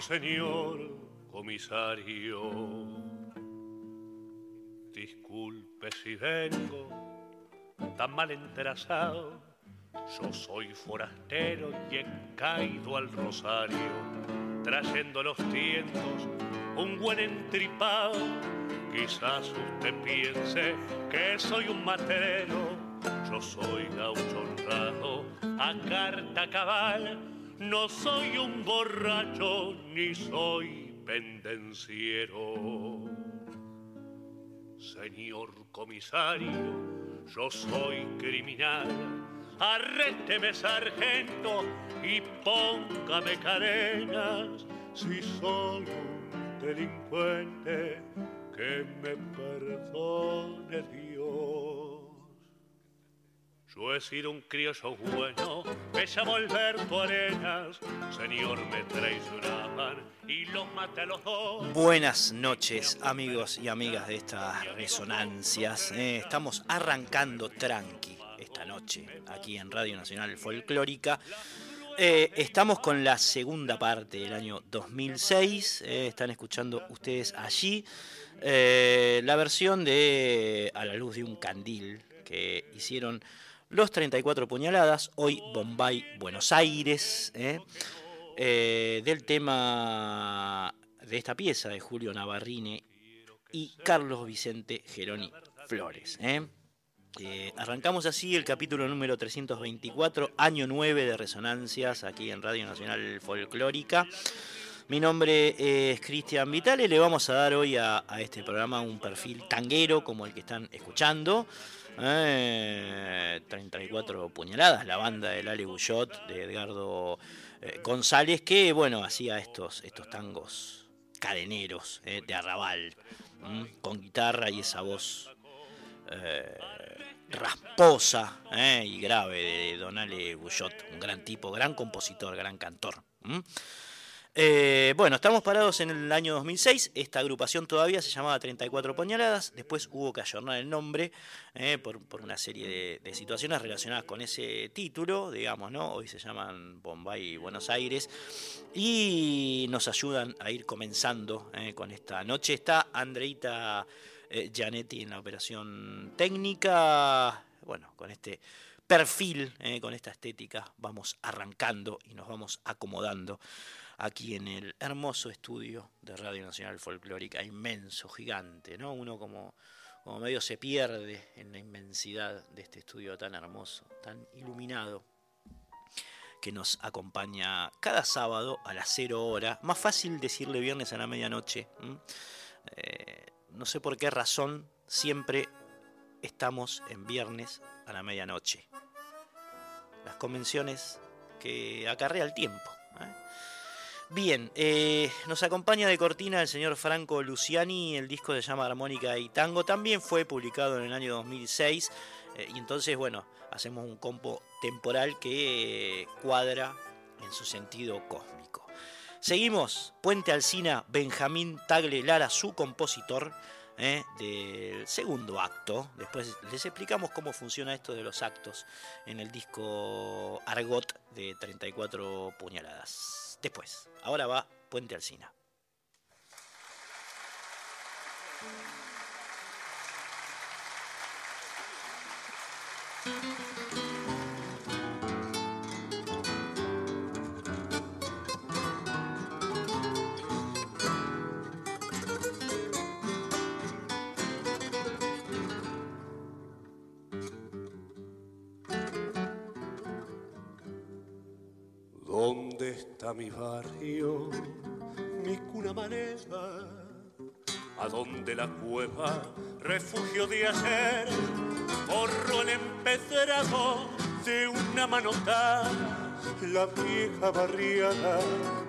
Señor comisario. Disculpe si vengo tan mal enterazado. Yo soy forastero y he caído al rosario, trayendo los tientos un buen entripado. Quizás usted piense que soy un matero, yo soy gaucho honrado, a carta cabal. No soy un borracho ni soy pendenciero. Señor comisario, yo soy criminal. Arrésteme, sargento, y póngame cadenas. Si soy un delincuente, que me perdone Dios. Yo he sido un criollo bueno, me llamo Alberto Arenas. Señor, me traicionaban y los maté a los dos. Buenas noches, amigos y amigas de estas resonancias. Eh, estamos arrancando tranqui esta noche aquí en Radio Nacional Folclórica. Eh, estamos con la segunda parte del año 2006. eh, están escuchando ustedes allí eh, la versión de A la luz de un candil que hicieron los 34 puñaladas, hoy Bombay, Buenos Aires, eh, eh, del tema de esta pieza de Julio Navarrine y Carlos Vicente Geroni Flores. eh. Arrancamos así el capítulo número 324, año 9 de Resonancias, aquí en Radio Nacional Folclórica. Mi nombre es Cristian Vitale, le vamos a dar hoy a, a este programa un perfil tanguero como el que están escuchando. Eh, 34 puñaladas, la banda del Ale Bullot, de Edgardo eh, González, que bueno, hacía estos, estos tangos cadeneros eh, de arrabal, con guitarra y esa voz eh, rasposa y grave de Don Ale Bullot, un gran tipo, gran compositor, gran cantor. Eh, bueno, estamos parados en el año 2006. Esta agrupación todavía se llamaba 34 Puñaladas. Después hubo que ayornar el nombre eh, por, por una serie de, situaciones relacionadas con ese título, digamos, ¿no? Hoy se llaman Bombay y Buenos Aires. Y nos ayudan a ir comenzando eh, con esta noche. Está Andreita Gianetti en la operación técnica. Bueno, con este perfil, con esta estética, vamos arrancando y nos vamos acomodando aquí en el hermoso estudio de Radio Nacional Folclórica, inmenso, gigante, ¿no? Uno como, como medio se pierde en la inmensidad de este estudio tan hermoso, tan iluminado, que nos acompaña cada sábado a las 0 hora. Más fácil decirle viernes a la medianoche. Eh, no sé por qué razón siempre estamos en viernes a la medianoche. Las convenciones que acarrea el tiempo. Bien, eh, nos acompaña de cortina el señor Franco Luciani, el disco se llama Armónica y Tango, también fue publicado en el año 2006 eh, y entonces, bueno, hacemos un compo temporal que eh, cuadra en su sentido cósmico. Seguimos, Puente Alsina, Benjamín Tagle Lara, su compositor del segundo acto. Después les explicamos cómo funciona esto de los actos en el disco Argot de 34 puñaladas. Después, ahora va Puente Alsina. ¿Dónde está mi barrio, mi cuna manera? a donde la cueva, refugio de ayer, borro el empedrado de una manotada, la vieja barriada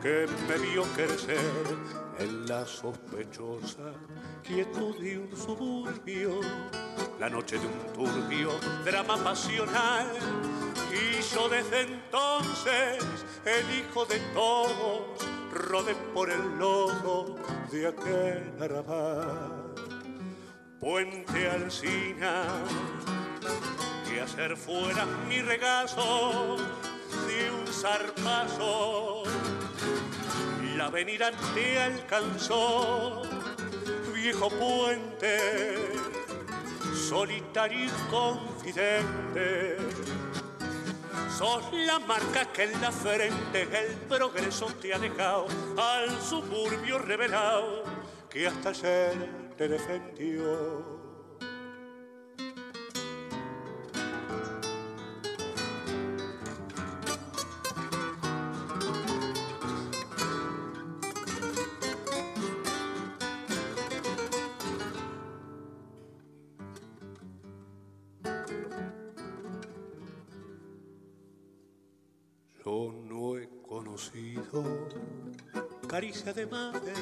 que me vio crecer en la sospechosa quietud de un suburbio, la noche de un turbio drama pasional. Y yo desde entonces, el hijo de todos, rodé por el lodo de aquel arrabal. Puente Alcina, que hacer fuera mi regazo de un zarpazo. La avenida te alcanzó, viejo puente, solitario y confidente. Sos la marca que en la frente el progreso te ha dejado al suburbio revelado que hasta ayer te defendió. Caricia de madre,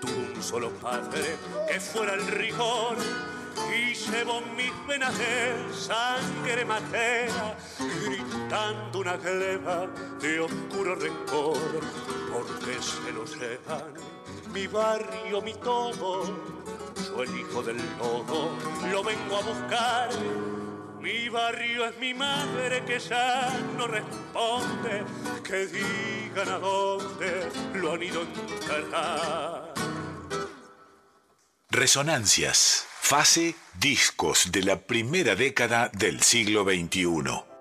tuve un solo padre que fuera el rigor y llevó mis venas de sangre matera, gritando una gleba de oscuro rencor, porque se lo sepan mi barrio, mi todo, yo el hijo del lodo, lo vengo a buscar mi barrio es mi madre que ya no responde, que digan a dónde lo han ido a enterrar. Resonancias, fase discos de la primera década del siglo XXI.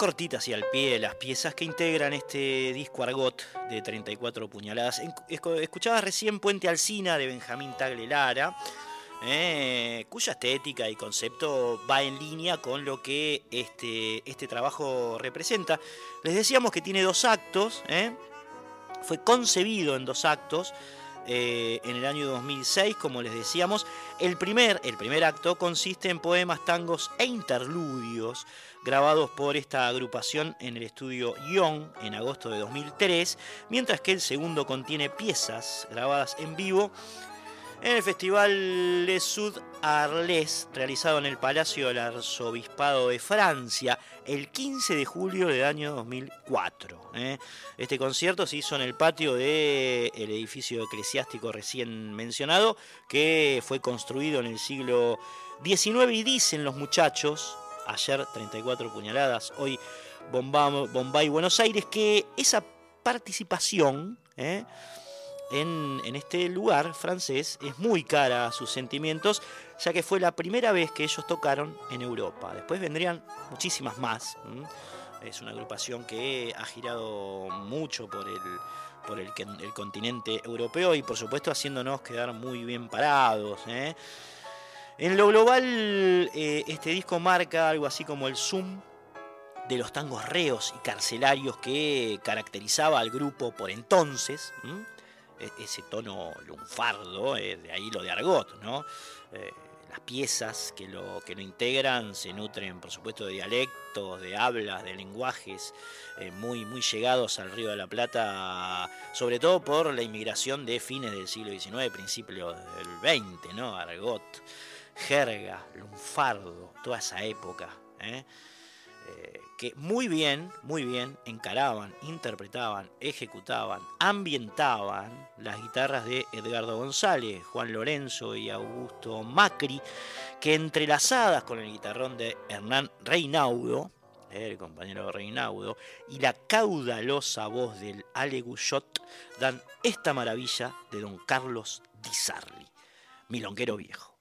cortitas y al pie las piezas que integran este disco argot de 34 puñaladas. Escuchabas recién Puente Alcina de Benjamín Tagle Lara, eh, cuya estética y concepto va en línea con lo que este, este trabajo representa. Les decíamos que tiene dos actos, eh, fue concebido en dos actos. Eh, en el año 2006, como les decíamos, el primer, el primer acto consiste en poemas, tangos e interludios grabados por esta agrupación en el estudio Young en agosto de 2003, mientras que el segundo contiene piezas grabadas en vivo en el Festival Les Sud Arles, realizado en el Palacio del Arzobispado de Francia el 15 de julio del año 2004. ¿eh? Este concierto se hizo en el patio del edificio eclesiástico recién mencionado, que fue construido en el siglo XIX y dicen los muchachos, ayer 34 puñaladas, hoy Bombay, Buenos Aires, que esa participación... ¿eh? En, este lugar francés es muy cara a sus sentimientos, ya que fue la primera vez que ellos tocaron en Europa. Después vendrían muchísimas más. Es una agrupación que ha girado mucho por el, por el, continente europeo y por supuesto haciéndonos quedar muy bien parados. ¿eh? En lo global, eh, este disco marca algo así como el zoom de los tangos reos y carcelarios que caracterizaba al grupo por entonces. Ese tono lunfardo, eh, de ahí lo de argot, ¿no? Eh, las piezas que lo, que lo integran se nutren, por supuesto, de dialectos, de hablas, de lenguajes eh, muy, muy llegados al Río de la Plata, sobre todo por la inmigración de fines del siglo XIX, principios del XX, ¿no? Argot, jerga, lunfardo, toda esa época. Eh, que muy bien, muy bien encaraban, interpretaban, ejecutaban, ambientaban las guitarras de Edgardo González, Juan Lorenzo y Augusto Macri, que entrelazadas con el guitarrón de Hernán Reinaudo, el compañero Reinaudo, y la caudalosa voz del Ale Guyot, dan esta maravilla de don Carlos Di Sarli, milonguero viejo.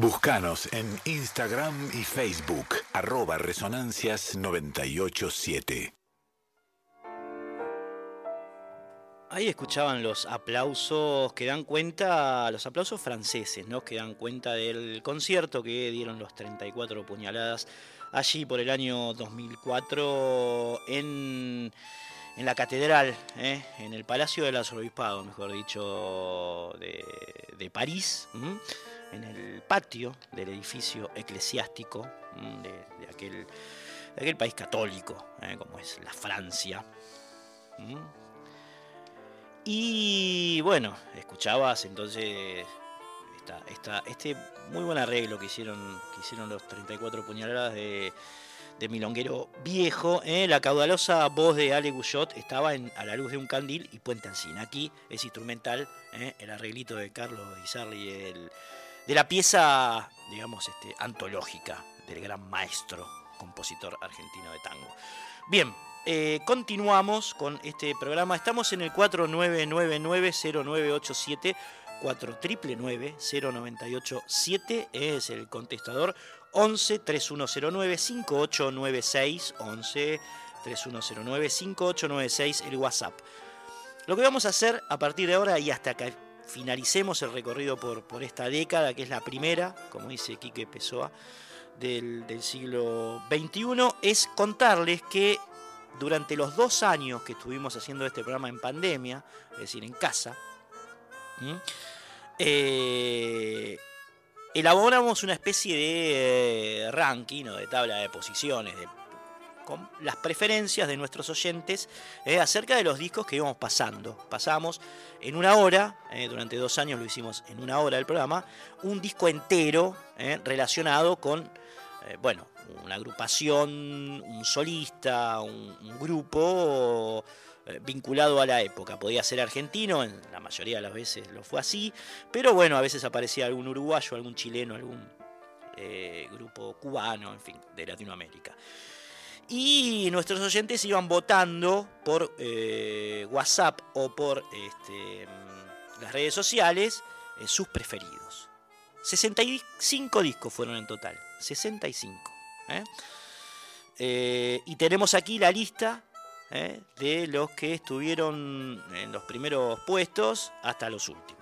Búscanos en Instagram y Facebook, arroba resonancias987. Ahí escuchaban los aplausos que dan cuenta, los aplausos franceses, ¿no? Que dan cuenta del concierto que dieron los 34 puñaladas allí por el año 2004 en, en la catedral, ¿eh? en el Palacio del Arzobispado, mejor dicho, de, París, en el patio del edificio eclesiástico de, aquel, aquel, país católico, ¿eh? como es la Francia. Y bueno, escuchabas entonces esta, este muy buen arreglo que hicieron, que hicieron los 34 puñaladas de, Milonguero Viejo. ¿eh? La caudalosa voz de Ale Guyot estaba en, a la luz de un candil y Puente Alcina. Aquí es instrumental ¿eh? el arreglito de Carlos Izarli el, de la pieza, digamos, este, antológica del gran maestro, compositor argentino de tango. Bien, eh, continuamos con este programa. Estamos en el 49990987. 4999-0987 es el contestador 11 3109 5896 11 3109 5896 el WhatsApp. Lo que vamos a hacer a partir de ahora y hasta que finalicemos el recorrido por, por esta década, que es la primera, como dice Quique Pessoa, del, del siglo XXI, es contarles que durante los dos años que estuvimos haciendo este programa en pandemia, es decir, en casa, eh, elaboramos una especie de eh, ranking o de tabla de posiciones, con las preferencias de nuestros oyentes eh, acerca de los discos que íbamos pasando. Pasamos en una hora, durante dos años lo hicimos en una hora del programa, un disco entero relacionado con, bueno, una agrupación, un solista, un, grupo eh, vinculado a la época. Podía ser argentino, en la mayoría de las veces lo fue así, pero bueno, a veces aparecía algún uruguayo, algún chileno, algún eh, grupo cubano, en fin, de Latinoamérica. Y nuestros oyentes iban votando por eh, WhatsApp o por este, las redes sociales sus preferidos. 65 discos fueron en total, 65. ¿eh? Eh, y tenemos aquí la lista ¿eh? de los que estuvieron en los primeros puestos hasta los últimos.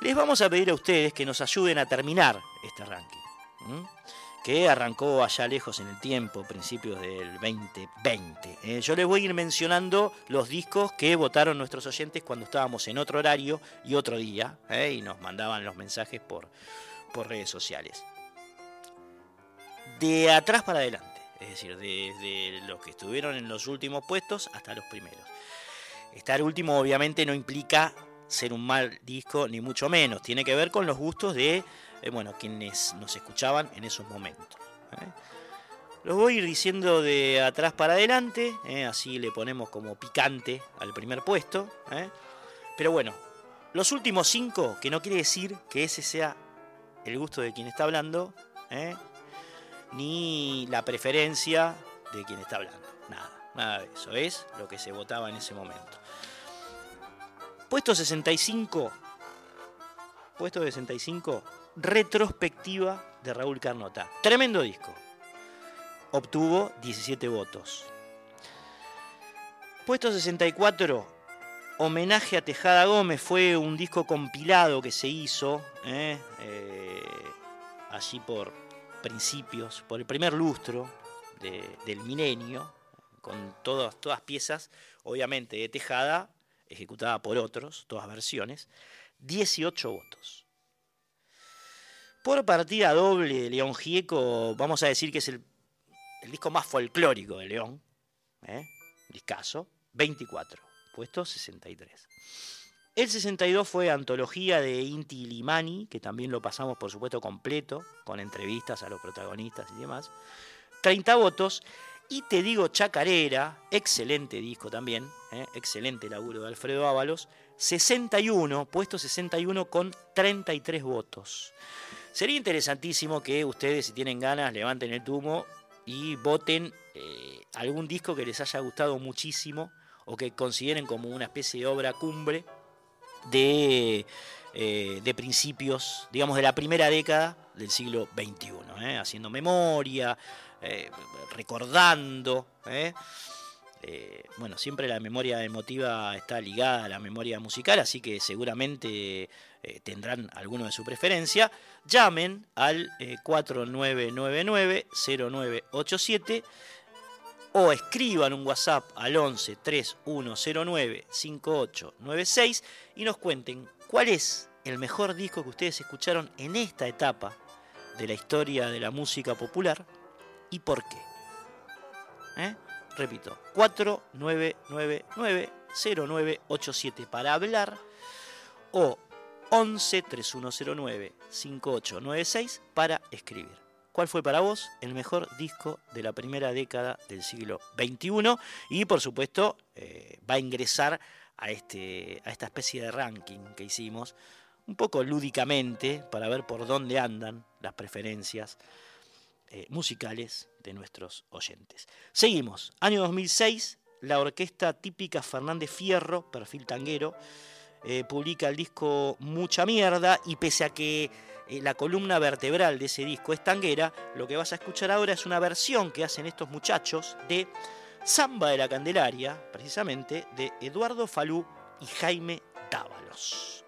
Les vamos a pedir a ustedes que nos ayuden a terminar este ranking, que arrancó allá lejos en el tiempo, principios del 2020. Yo les voy a ir mencionando los discos que votaron nuestros oyentes cuando estábamos en otro horario y otro día, y nos mandaban los mensajes por, por redes sociales de atrás para adelante, es decir, desde los que estuvieron en los últimos puestos hasta los primeros. Estar último obviamente no implica ser un mal disco, ni mucho menos, tiene que ver con los gustos de eh, bueno, quienes nos escuchaban en esos momentos. ¿eh? Los voy a ir diciendo de atrás para adelante, ¿eh? así le ponemos como picante al primer puesto. Pero bueno, los últimos cinco, que no quiere decir que ese sea el gusto de quien está hablando, ni la preferencia de quien está hablando. Nada, nada de eso. Es lo que se votaba en ese momento. Puesto 65. Puesto 65. Retrospectiva de Raúl Carnota. Tremendo disco. Obtuvo 17 votos. Puesto 64. Homenaje a Tejada Gómez fue un disco compilado que se hizo ¿eh? Eh, allí por principios, por el primer lustro del milenio, con todas, todas piezas, obviamente de Tejada, ejecutada por otros, todas versiones, 18 votos. Por partida doble de León Gieco, vamos a decir que es el, disco más folclórico de León, ¿eh? discaso, 24, puesto 63. El 62 fue antología de Inti Limani, que también lo pasamos por supuesto completo, con entrevistas a los protagonistas y demás. 30 votos. Y te digo Chacarera, excelente disco también, ¿eh? excelente laburo de Alfredo Ábalos. 61, puesto 61 con 33 votos. Sería interesantísimo que ustedes, si tienen ganas, levanten el tumo y voten eh, algún disco que les haya gustado muchísimo o que consideren como una especie de obra cumbre de eh, de principios, digamos, de la primera década del siglo XXI, ¿eh? haciendo memoria, recordando. bueno, siempre la memoria emotiva está ligada a la memoria musical, así que seguramente tendrán alguno de su preferencia. Llamen al 4999-0987 o escriban un WhatsApp al 11 3109 5896 y nos cuenten cuál es el mejor disco que ustedes escucharon en esta etapa de la historia de la música popular y por qué. ¿Eh? Repito, 4999-0987 para hablar o 11 3109 5896 para escribir. ¿Cuál fue para vos el mejor disco de la primera década del siglo XXI? Y por supuesto eh, va a ingresar a, este, a esta especie de ranking que hicimos, un poco lúdicamente, para ver por dónde andan las preferencias eh, musicales de nuestros oyentes. Seguimos, año 2006, la orquesta típica Fernández Fierro, perfil tanguero, eh, publica el disco Mucha Mierda y pese a que eh, la columna vertebral de ese disco es tanguera, lo que vas a escuchar ahora es una versión que hacen estos muchachos de Samba de la Candelaria, precisamente de Eduardo Falú y Jaime Dávalos.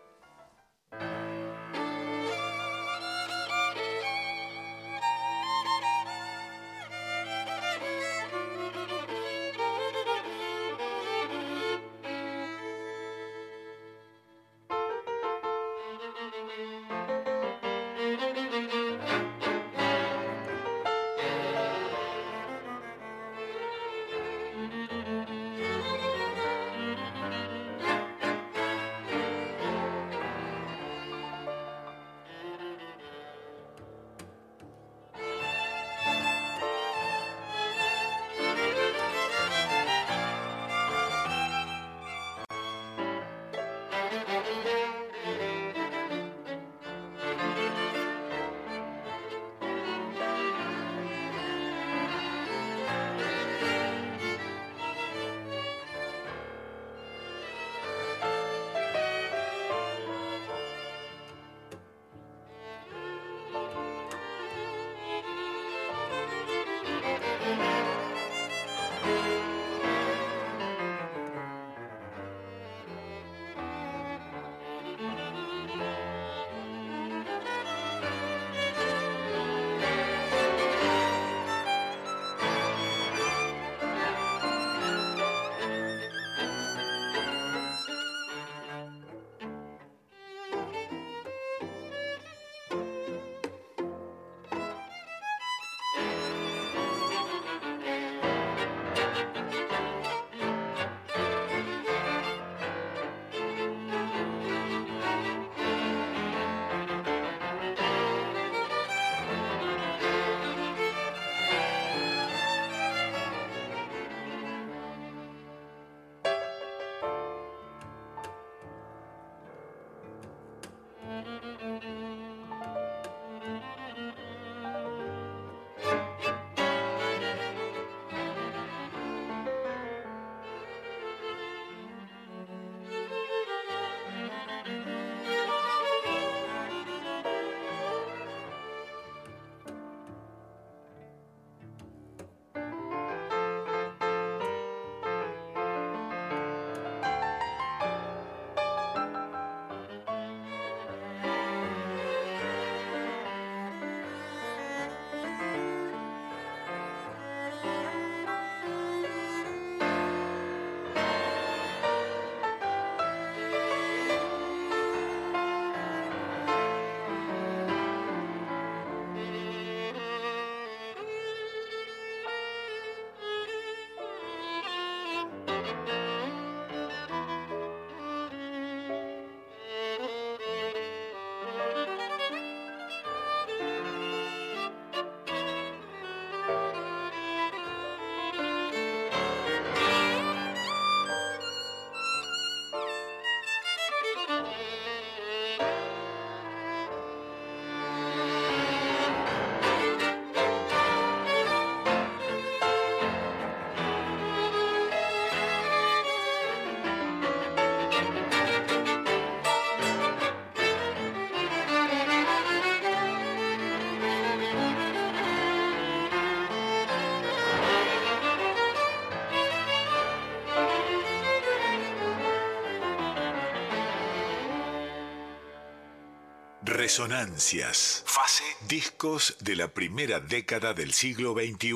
Resonancias. Fase. Discos de la primera década del siglo XXI.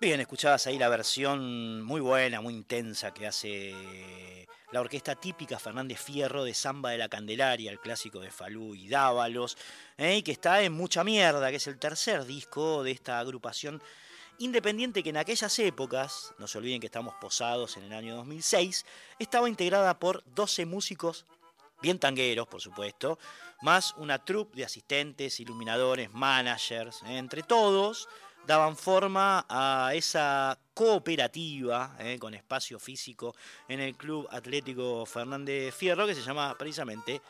Bien, escuchabas ahí la versión muy buena, muy intensa que hace la orquesta típica Fernández Fierro de Samba de la Candelaria, el clásico de Falú y Dávalos, ¿eh? que está en Mucha Mierda, que es el tercer disco de esta agrupación independiente que en aquellas épocas, no se olviden que estamos posados en el año 2006, estaba integrada por 12 músicos bien tangueros, por supuesto, más una troupe de asistentes, iluminadores, managers, entre todos daban forma a esa cooperativa eh, con espacio físico en el Club Atlético Fernández Fierro que se llama precisamente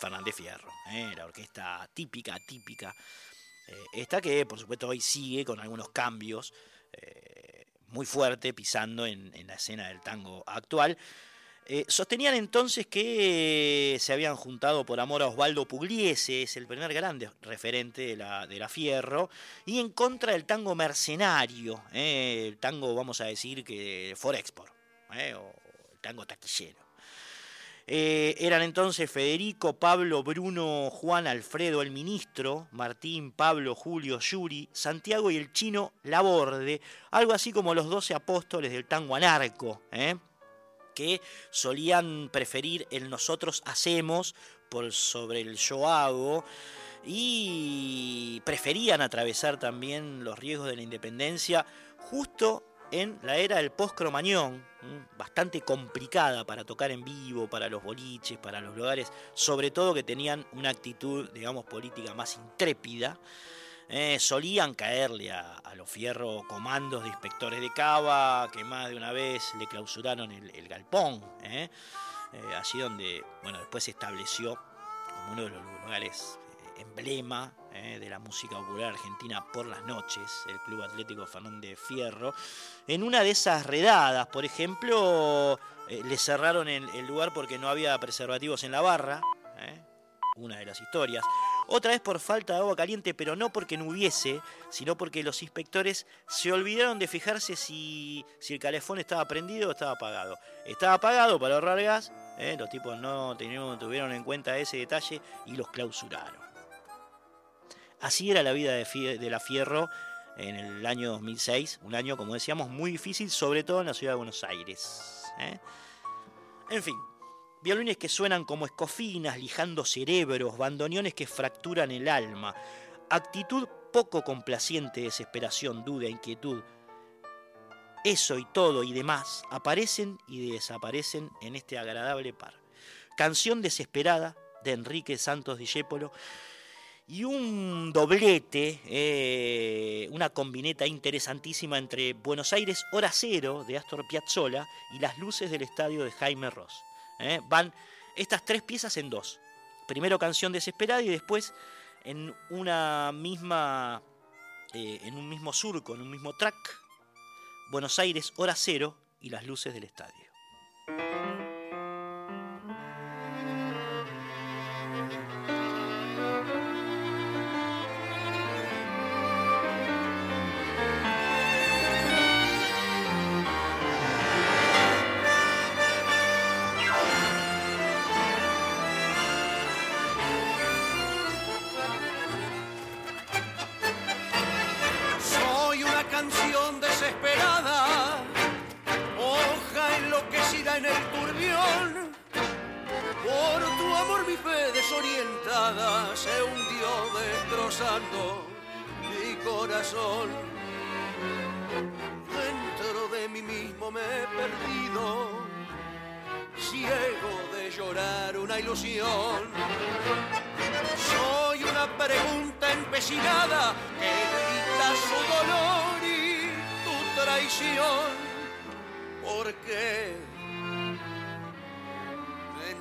Fernández Fierro, eh, la orquesta típica, típica. Eh, esta que por supuesto hoy sigue con algunos cambios muy fuerte pisando en la escena del tango actual. Eh, sostenían entonces que se habían juntado por amor a Osvaldo Pugliese, es el primer grande referente de la, de la Fierro, y en contra del tango mercenario, eh, el tango, vamos a decir, que for eh, o el tango taquillero. Eran entonces Federico, Pablo, Bruno, Juan, Alfredo, el ministro, Martín, Pablo, Julio, Yuri, Santiago y el chino Laborde, algo así como los doce apóstoles del tango anarco. ¿eh? que solían preferir el nosotros hacemos por sobre el yo hago y preferían atravesar también los riesgos de la independencia justo en la era del post-cromañón, bastante complicada para tocar en vivo, para los boliches, para los lugares, sobre todo que tenían una actitud, digamos, política más intrépida. Eh, solían caerle a, los fierros comandos de inspectores de cava, que más de una vez le clausuraron el, galpón, eh. Eh, allí donde bueno, después se estableció como uno de los lugares emblema de la música popular argentina por las noches, el Club Atlético Fernández Fierro. En una de esas redadas, por ejemplo, le cerraron el, el, lugar porque no había preservativos en la barra, una de las historias. Otra vez por falta de agua caliente, pero no porque no hubiese, sino porque los inspectores se olvidaron de fijarse si, si el calefón estaba prendido o estaba apagado. Estaba apagado para ahorrar gas, ¿eh? los tipos no tuvieron en cuenta ese detalle y los clausuraron. Así era la vida de, la Fierro en el año 2006, un año, como decíamos, muy difícil, sobre todo en la ciudad de Buenos Aires. ¿eh? En fin, Violines que suenan como escofinas, lijando cerebros, bandoneones que fracturan el alma, actitud poco complaciente, desesperación, duda, inquietud. Eso y todo y demás aparecen y desaparecen en este agradable par. Canción desesperada de Enrique Santos Discépolo y un doblete, eh, una combineta interesantísima entre Buenos Aires Hora Cero de Astor Piazzolla y las luces del estadio de Jaime Ross. ¿eh? Van estas tres piezas en dos. Primero canción desesperada y después en una misma, eh, en un mismo surco, en un mismo track, Buenos Aires, hora cero y las luces del estadio. amor mi fe desorientada se hundió destrozando mi corazón. Dentro de mí mismo me he perdido, ciego de llorar una ilusión. Soy una pregunta empecinada que grita su dolor y tu traición. ¿Por qué?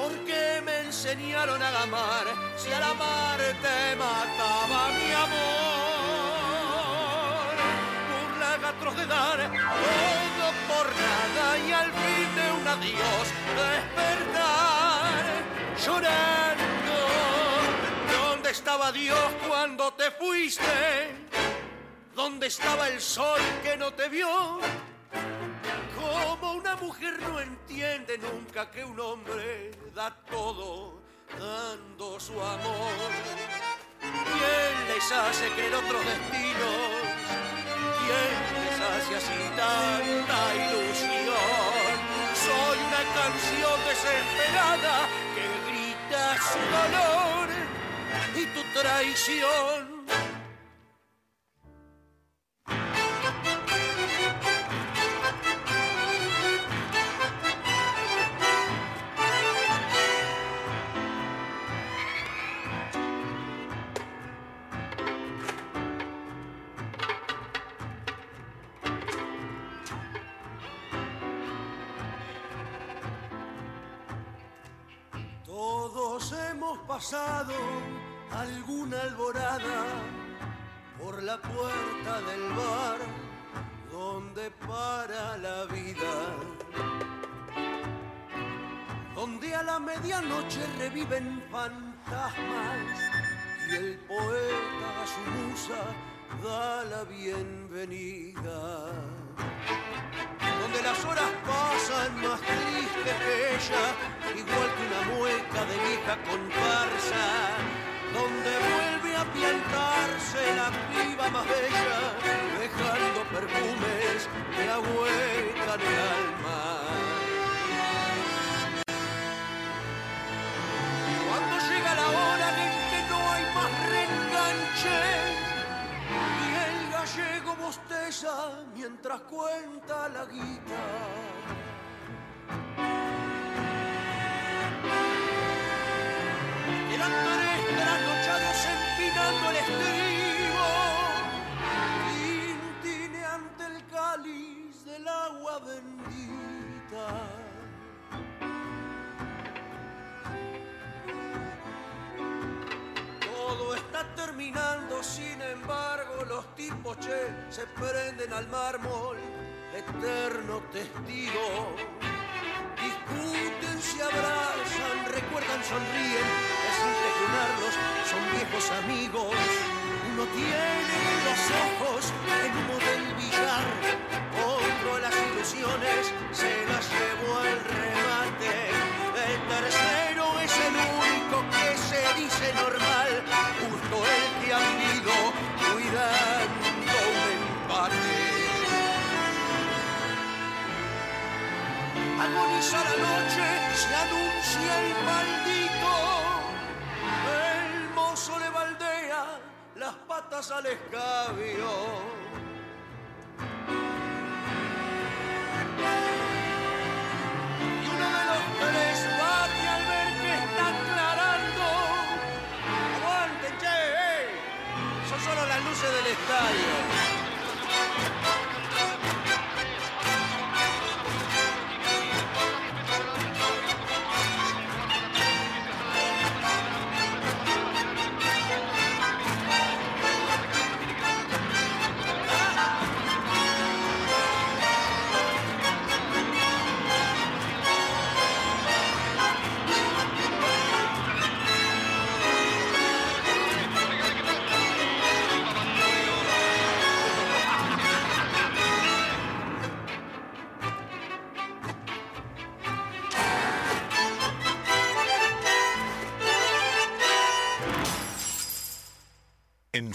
Sí, ¿por qué que me enseñaron a amar, si al amar te mataba mi amor. Burla gatros de dar todo por nada y al fin de un adiós despertar llorando. ¿Dónde estaba Dios cuando te fuiste? ¿Dónde estaba el sol que no te vio? Como una mujer no entiende nunca que un hombre da todo dando su amor. ¿Quién les hace creer otros destinos? ¿Quién les hace así tanta ilusión? Soy una canción desesperada que grita su dolor y tu traición. Alguna alborada por la puerta del bar donde para la vida, donde a la medianoche reviven fantasmas y el poeta a su musa da la bienvenida donde las horas pasan más tristes que ella, igual que una mueca de vieja comparsa, donde vuelve a piantarse la piba más bella, dejando perfumes que ahuecan el mientras cuenta la guita. Eran tres trasnochados empinando el estribo, tintine ante el cáliz del agua bendita. Terminando, sin embargo, los tipos che se prenden al mármol, eterno testigo. Discuten, se abrazan, recuerdan, sonríen, es impresionarlos, son viejos amigos. Uno tiene los ojos en humo del billar, otro las ilusiones se las Agoniza la noche, se anuncia el maldito, el mozo le baldea las patas al escabio. Y uno de los tres bate al ver que está aclarando. ¡Aguanten, che! Eh! Son solo las luces del estadio.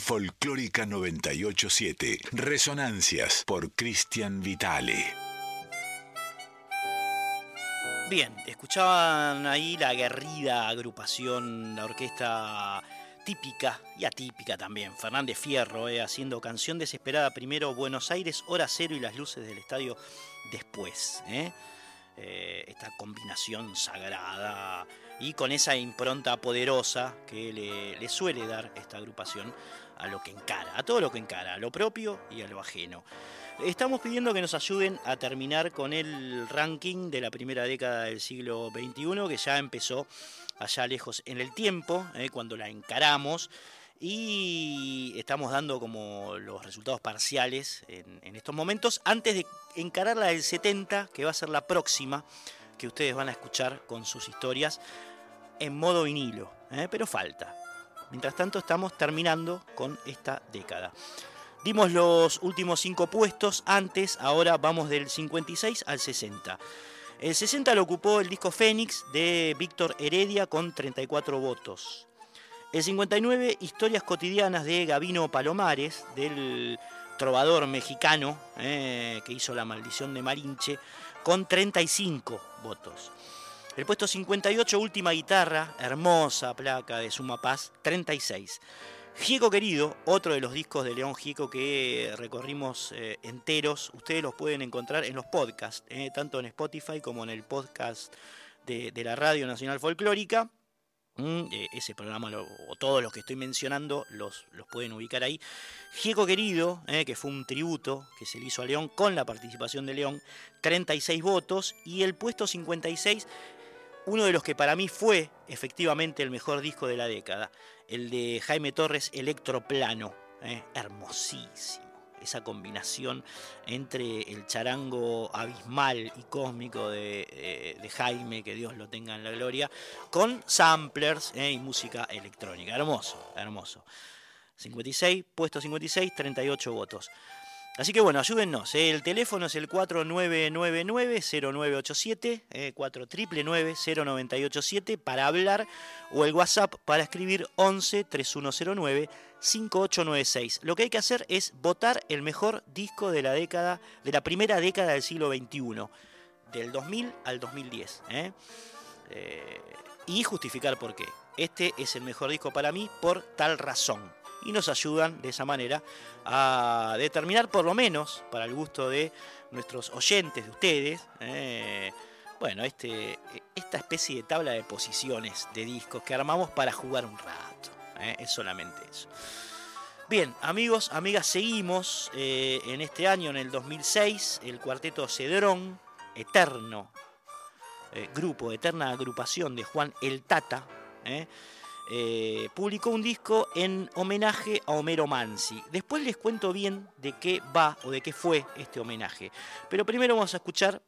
Folclórica 987. Resonancias por Cristian Vitale. Bien, escuchaban ahí la aguerrida agrupación, la orquesta típica y atípica también. Fernández Fierro eh, haciendo canción desesperada primero, Buenos Aires, hora cero y las luces del estadio después. Eh. Eh, esta combinación sagrada y con esa impronta poderosa que le, suele dar esta agrupación a lo que encara, a todo lo que encara, a lo propio y a lo ajeno. Estamos pidiendo que nos ayuden a terminar con el ranking de la primera década del siglo XXI, que ya empezó allá lejos en el tiempo, eh, cuando la encaramos. Y estamos dando como los resultados parciales en, estos momentos, antes de encarar la del 70, que va a ser la próxima, que ustedes van a escuchar con sus historias en modo vinilo, ¿eh? pero falta. Mientras tanto estamos terminando con esta década. Dimos los últimos cinco puestos antes, ahora vamos del 56 al 60. El 60 lo ocupó el disco Fénix de Víctor Heredia con 34 votos. El 59, Historias cotidianas de Gavino Palomares, del trovador mexicano ¿eh? que hizo La maldición de Marinche, con 35 votos. El puesto 58, última guitarra, hermosa placa de Suma Paz, 36. Gieco Querido, otro de los discos de León Gieco que recorrimos eh, enteros, ustedes los pueden encontrar en los podcasts, eh, tanto en Spotify como en el podcast de, la Radio Nacional Folclórica. Mm, eh, ese programa o todos los que estoy mencionando los, los pueden ubicar ahí. Gieco Querido, que fue un tributo que se le hizo a León con la participación de León, 36 votos. Y el puesto 56 uno de los que para mí fue efectivamente el mejor disco de la década, el de Jaime Torres, Electroplano, ¿eh? hermosísimo. Esa combinación entre el charango abismal y cósmico de, Jaime, que Dios lo tenga en la gloria, con samplers ¿eh? y música electrónica. Hermoso, hermoso. 56, puesto 56, 38 votos. Así que bueno, ayúdennos. ¿eh? El teléfono es el 4999-0987, eh, 4999-0987 para hablar o el WhatsApp para escribir 11 3109 5896. Lo que hay que hacer es votar el mejor disco de la década, de la primera década del siglo XXI, del 2000 al 2010. ¿eh? Eh, y justificar por qué. Este es el mejor disco para mí por tal razón y nos ayudan de esa manera a determinar por lo menos, para el gusto de nuestros oyentes, de ustedes, eh, bueno, este, esta especie de tabla de posiciones de discos que armamos para jugar un rato. Eh, es solamente eso. Bien, amigos, amigas, seguimos eh, en este año, en el 2006, el cuarteto Cedrón, eterno grupo, eterna agrupación de Juan El Tata, eh, publicó un disco en homenaje a Homero Mansi. Después les cuento bien de qué va o de qué fue este homenaje. Pero primero vamos a escuchar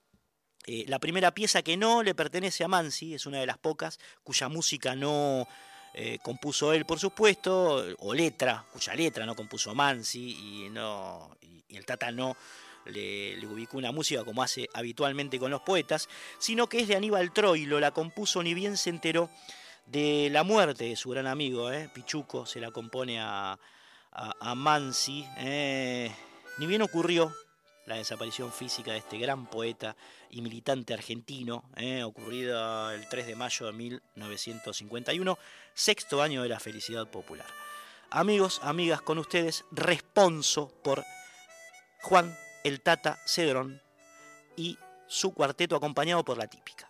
eh, la primera pieza que no le pertenece a Mansi, es una de las pocas cuya música no eh, compuso él, por supuesto, o letra, cuya letra no compuso Mansi y, no, el Tata no. Le, le, ubicó una música como hace habitualmente con los poetas, sino que es de Aníbal Troilo, la compuso ni bien se enteró de la muerte de su gran amigo, eh, Pichuco, se la compone a, a, Mansi. Eh, ni bien ocurrió la desaparición física de este gran poeta y militante argentino, eh, ocurrida el 3 de mayo de 1951, sexto año de la felicidad popular. Amigos, amigas, con ustedes, responso por Juan el Tata Cedrón y su cuarteto acompañado por la típica.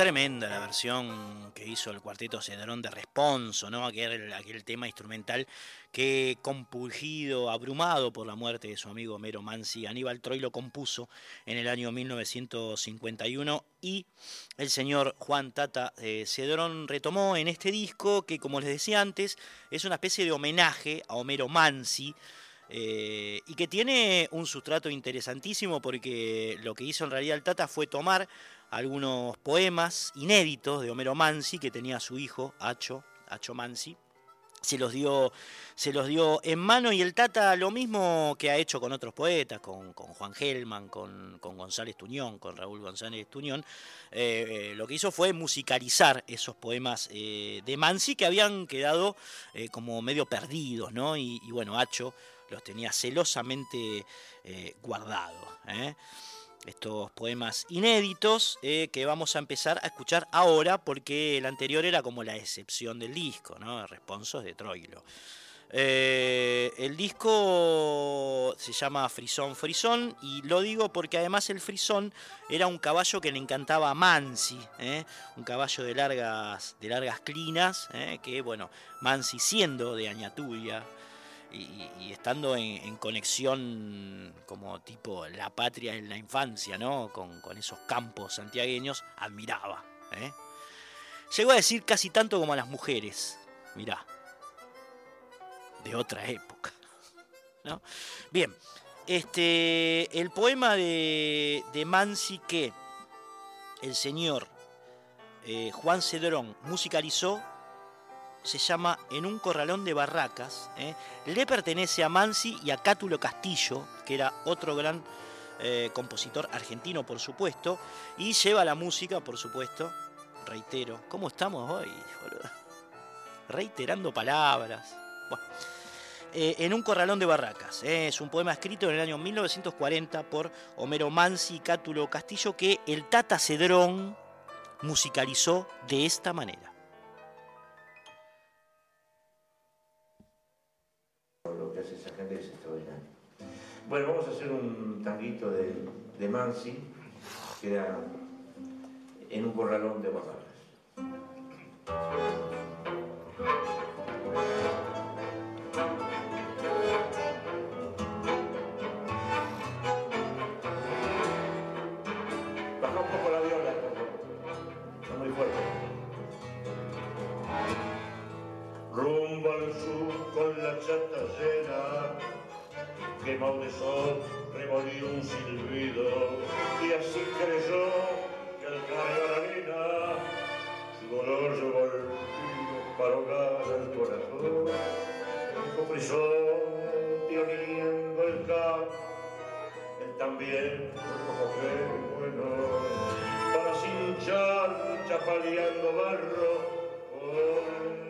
Tremenda la versión que hizo el cuarteto Cedrón de Responso, ¿no? Aquel, aquel tema instrumental que, compulgido, abrumado por la muerte de su amigo Homero Mansi, Aníbal Troy lo compuso en el año 1951 y el señor Juan Tata eh, Cedrón retomó en este disco que, como les decía antes, es una especie de homenaje a Homero Mansi. Eh, y que tiene un sustrato interesantísimo porque lo que hizo en realidad el Tata fue tomar algunos poemas inéditos de Homero Mansi que tenía su hijo, Acho, Acho Mansi. Se los, dio, se los dio en mano y el Tata lo mismo que ha hecho con otros poetas, con, Juan Gelman, con, González Tuñón, con Raúl González Tuñón, eh, lo que hizo fue musicalizar esos poemas eh, de Mansi que habían quedado eh, como medio perdidos, ¿no? Y, y, bueno, Acho los tenía celosamente guardados estos poemas inéditos eh, que vamos a empezar a escuchar ahora porque el anterior era como la excepción del disco, ¿no? Responsos de Troilo. Eh, el disco se llama Frisón Frisón y lo digo porque además el Frisón era un caballo que le encantaba a Mansi, ¿eh? un caballo de largas, de largas clinas, que bueno, Mansi siendo de Añaturia, y, estando en, conexión como tipo la patria en la infancia, ¿no? Con, esos campos santiagueños, admiraba. ¿eh? Llegó a decir casi tanto como a las mujeres, mirá, de otra época. ¿no? Bien, este, el poema de, de Mansi que el señor eh, Juan Cedrón musicalizó se llama En un corralón de barracas. ¿eh? Le pertenece a Mansi y a Cátulo Castillo, que era otro gran eh, compositor argentino, por supuesto. Y lleva la música, por supuesto. Reitero, ¿cómo estamos hoy? Reiterando palabras. Eh, en un corralón de barracas. Es un poema escrito en el año 1940 por Homero Mansi y Cátulo Castillo que el Tata Cedrón musicalizó de esta manera. Bueno, vamos a hacer un tanguito de, de Mansi, que era en un corralón de fuerte. Rumbo al sur con la chata quemado de sol, remolió un silbido, y así creyó que al caer la arena, su dolor el tiro para ahogar el corazón. Dijo frisón, pioneando el campo, él también, como que bueno, para cinchar, chapaleando barro, con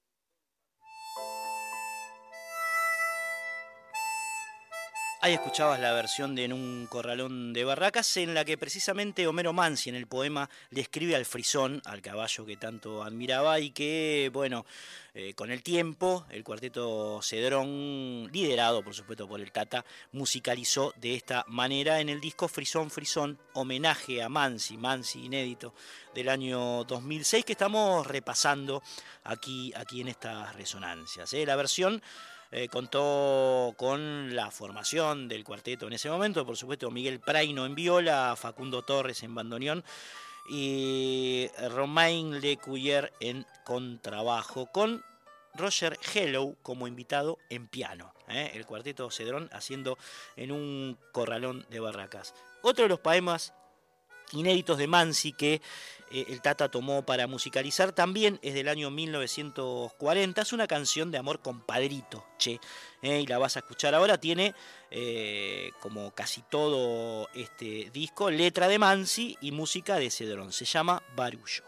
Escuchabas la versión de En un corralón de barracas, en la que precisamente Homero Mansi en el poema le escribe al frisón, al caballo que tanto admiraba, y que, bueno, eh, con el tiempo, el cuarteto Cedrón, liderado por supuesto por el Tata, musicalizó de esta manera en el disco Frisón Frisón, homenaje a Mansi, Mansi inédito del año 2006, que estamos repasando aquí, aquí en estas resonancias. ¿eh? La versión eh, contó con la formación del cuarteto en ese momento, por supuesto Miguel Praino en viola, Facundo Torres en bandoneón y Romain Lecuyer en contrabajo, con Roger Hello como invitado en piano. ¿eh? El cuarteto Cedrón haciendo en un corralón de barracas. Otro de los poemas inéditos de Mansi que eh, el Tata tomó para musicalizar también es del año 1940. Es una canción de amor compadrito, che. Eh, y la vas a escuchar ahora. Tiene, eh, como casi todo este disco, letra de Mansi y música de Cedrón. Se llama Barullo.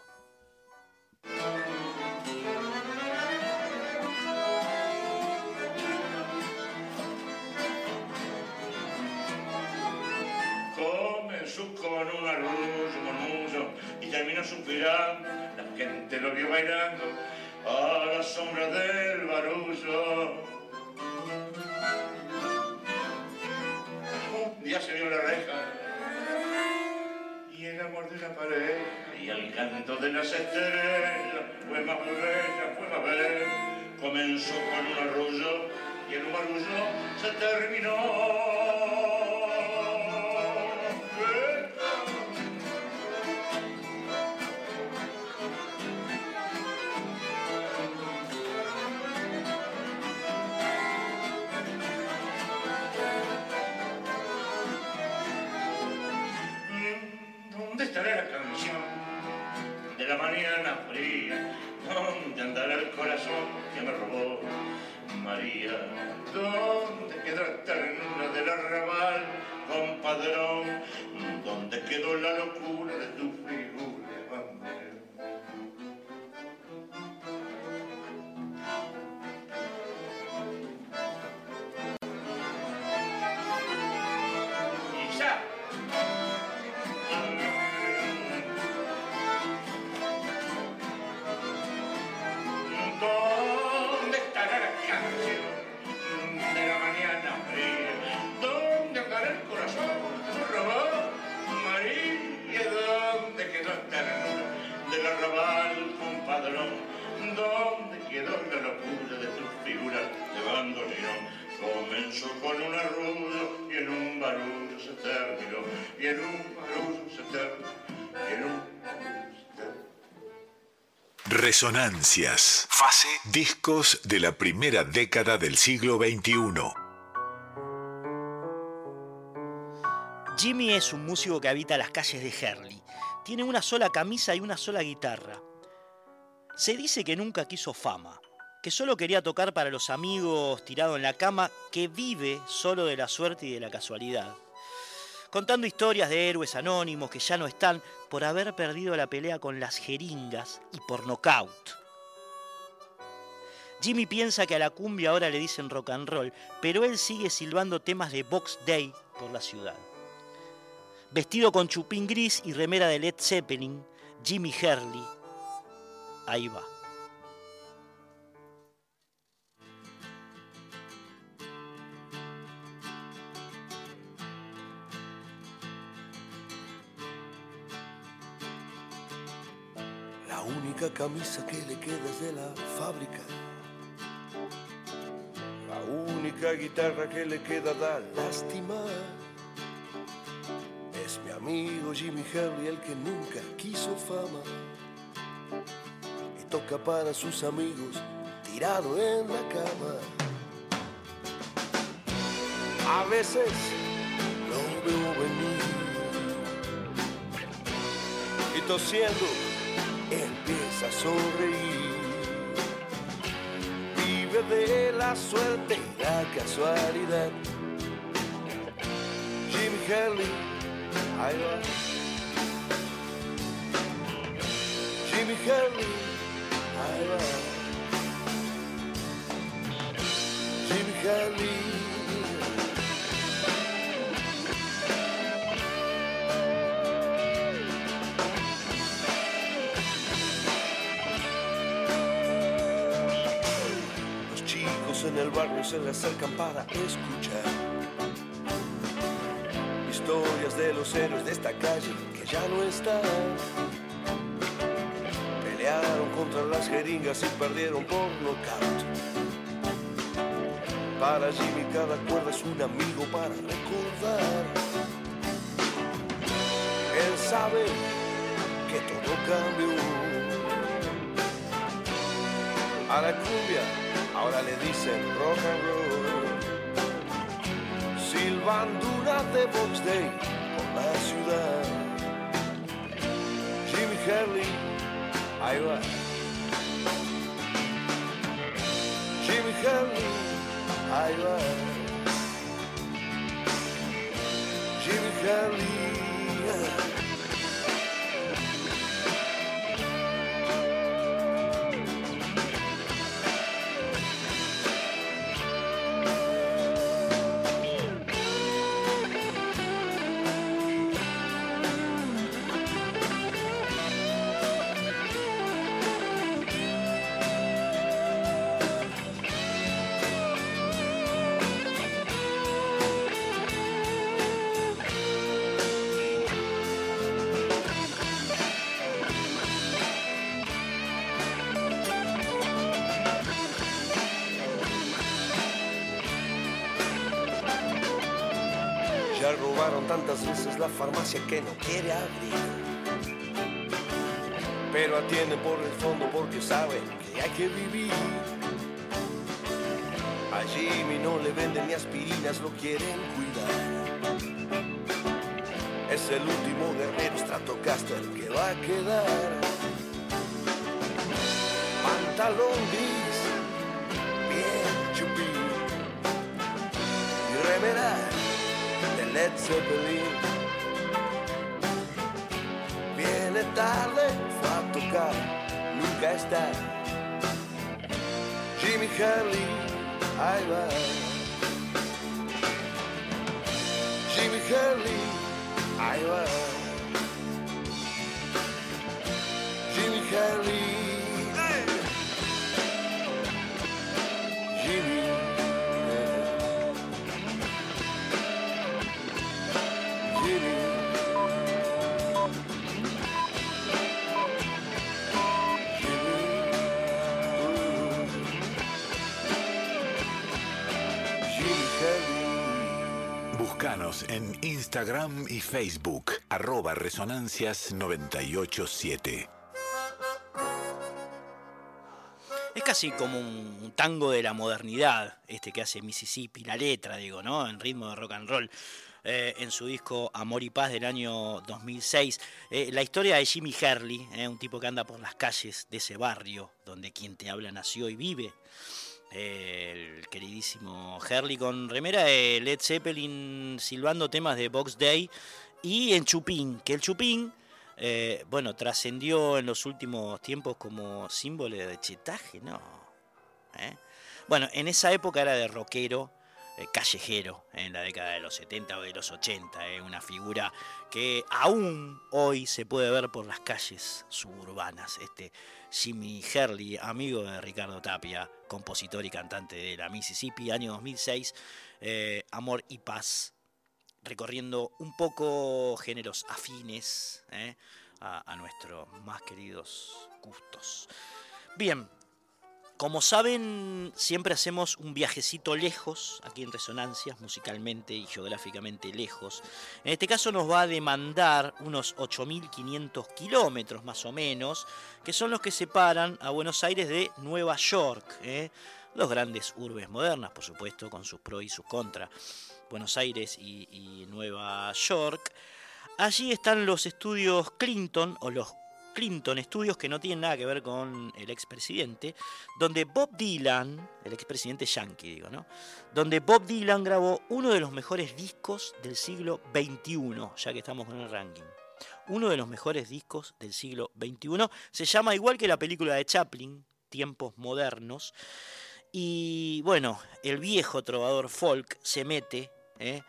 Comenzó con un arrullo, murmullo, y terminó suspirando. La gente lo vio bailando a la sombra del barullo. Un día se vio la reja y el amor de la pared y el canto de las estrellas fue más bella, fue más bella. Comenzó con un arrullo y el barullo se terminó. Fría? ¿Dónde andará el corazón que me robó María? ¿Dónde quedó la ternura del arrabal, compadrón? ¿Dónde quedó la locura de tu figura, ¿Dónde quedó la locura de tu figura de bandoneón? Comenzó con un arrullo y en un barullo se terminó, y en un barullo se terminó, y en un barullo se terminó. Resonancias. Fase. Discos de la primera década del siglo XXI. Jimmy es un músico que habita las calles de Herley. Tiene una sola camisa y una sola guitarra. Se dice que nunca quiso fama, que solo quería tocar para los amigos tirado en la cama, que vive solo de la suerte y de la casualidad. Contando historias de héroes anónimos que ya no están por haber perdido la pelea con las jeringas y por nocaut. Jimmy piensa que a la cumbia ahora le dicen rock and roll, pero él sigue silbando temas de Box Day por la ciudad. Vestido con chupín gris y remera de Led Zeppelin, Jimmy Hurley, ahí va. La única camisa que le queda es de la fábrica. La única guitarra que le queda da lástima. Es mi amigo Jimmy Harley el que nunca quiso fama. Toca para sus amigos tirado en la cama. A veces lo veo venir. Y tosiendo empieza a sonreír. Vive de la suerte y la casualidad. Jimmy Hurley, ahí va. Jimmy Hurley, Los chicos en el barrio se le acercan para escuchar historias de los héroes de esta calle que ya no están. Contra las jeringas y perdieron por nocaut. Para Jimmy cada cuerda es un amigo para recordar. Él sabe que todo cambió. A la cumbia ahora le dicen rock and roll. Silbando una de Box Day por la ciudad. Jimmy Hurley, ahí va. Jimmy Hurley, ahí va. Jimmy tantas veces la farmacia que no quiere abrir. Pero atienden por el fondo porque saben que hay que vivir. A Jimmy no le venden ni aspirinas, lo quieren cuidar. Es el último guerrero Stratocaster que va a quedar. Pantalón gris, Led Zeppelin. Viene tarde, fue a tocar, nunca está. Jimmy Hurley, ahí va. Jimmy Hurley, ahí va. En Instagram y Facebook, arroba resonancias987. Es casi como un, tango de la modernidad, este que hace Mississippi, la letra, digo, ¿no? En ritmo de rock and roll. eh, en su disco Amor y Paz del año 2006. Eh, la historia de Jimmy Hurley, eh, un tipo que anda por las calles de ese barrio donde quien te habla nació y vive. Eh, el queridísimo Hurley con remera de Led Zeppelin silbando temas de Box Day y en Chupín, que el Chupín, eh, bueno, trascendió en los últimos tiempos como símbolo de chetaje, ¿no? ¿Eh? Bueno, en esa época era de rockero, eh, callejero en la década de los 70 o de los 80, eh, una figura que aún hoy se puede ver por las calles suburbanas. Este Jimmy Herley, amigo de Ricardo Tapia, compositor y cantante de la Mississippi, año 2006, eh, Amor y Paz, recorriendo un poco géneros afines a nuestros más queridos gustos. Bien, como saben, siempre hacemos un viajecito lejos, aquí en Resonancias, musicalmente y geográficamente lejos. En este caso nos va a demandar unos 8.500 kilómetros más o menos, que son los que separan a Buenos Aires de Nueva York. ¿eh? Dos grandes urbes modernas, por supuesto, con sus pros y sus contras. Buenos Aires y, y Nueva York. Allí están los estudios Clinton o los Clinton Studios, que no tienen nada que ver con el expresidente, donde Bob Dylan, el expresidente yankee, digo, ¿no? Donde Bob Dylan grabó uno de los mejores discos del siglo XXI, ya que estamos con el ranking. Uno de los mejores discos del siglo XXI. Se llama igual que la película de Chaplin, Tiempos Modernos. Y bueno, el viejo trovador folk se mete ¿eh?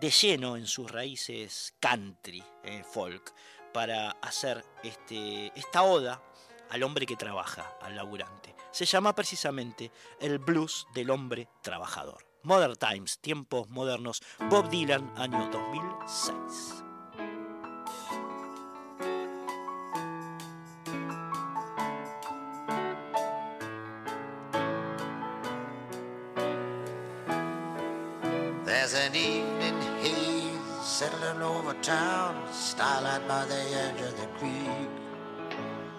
de lleno en sus raíces country, ¿eh? folk para hacer este, esta oda al hombre que trabaja, al laburante. Se llama precisamente el blues del hombre trabajador. Modern Times, tiempos modernos, Bob Dylan, año 2006. Town, starlight by the edge of the creek.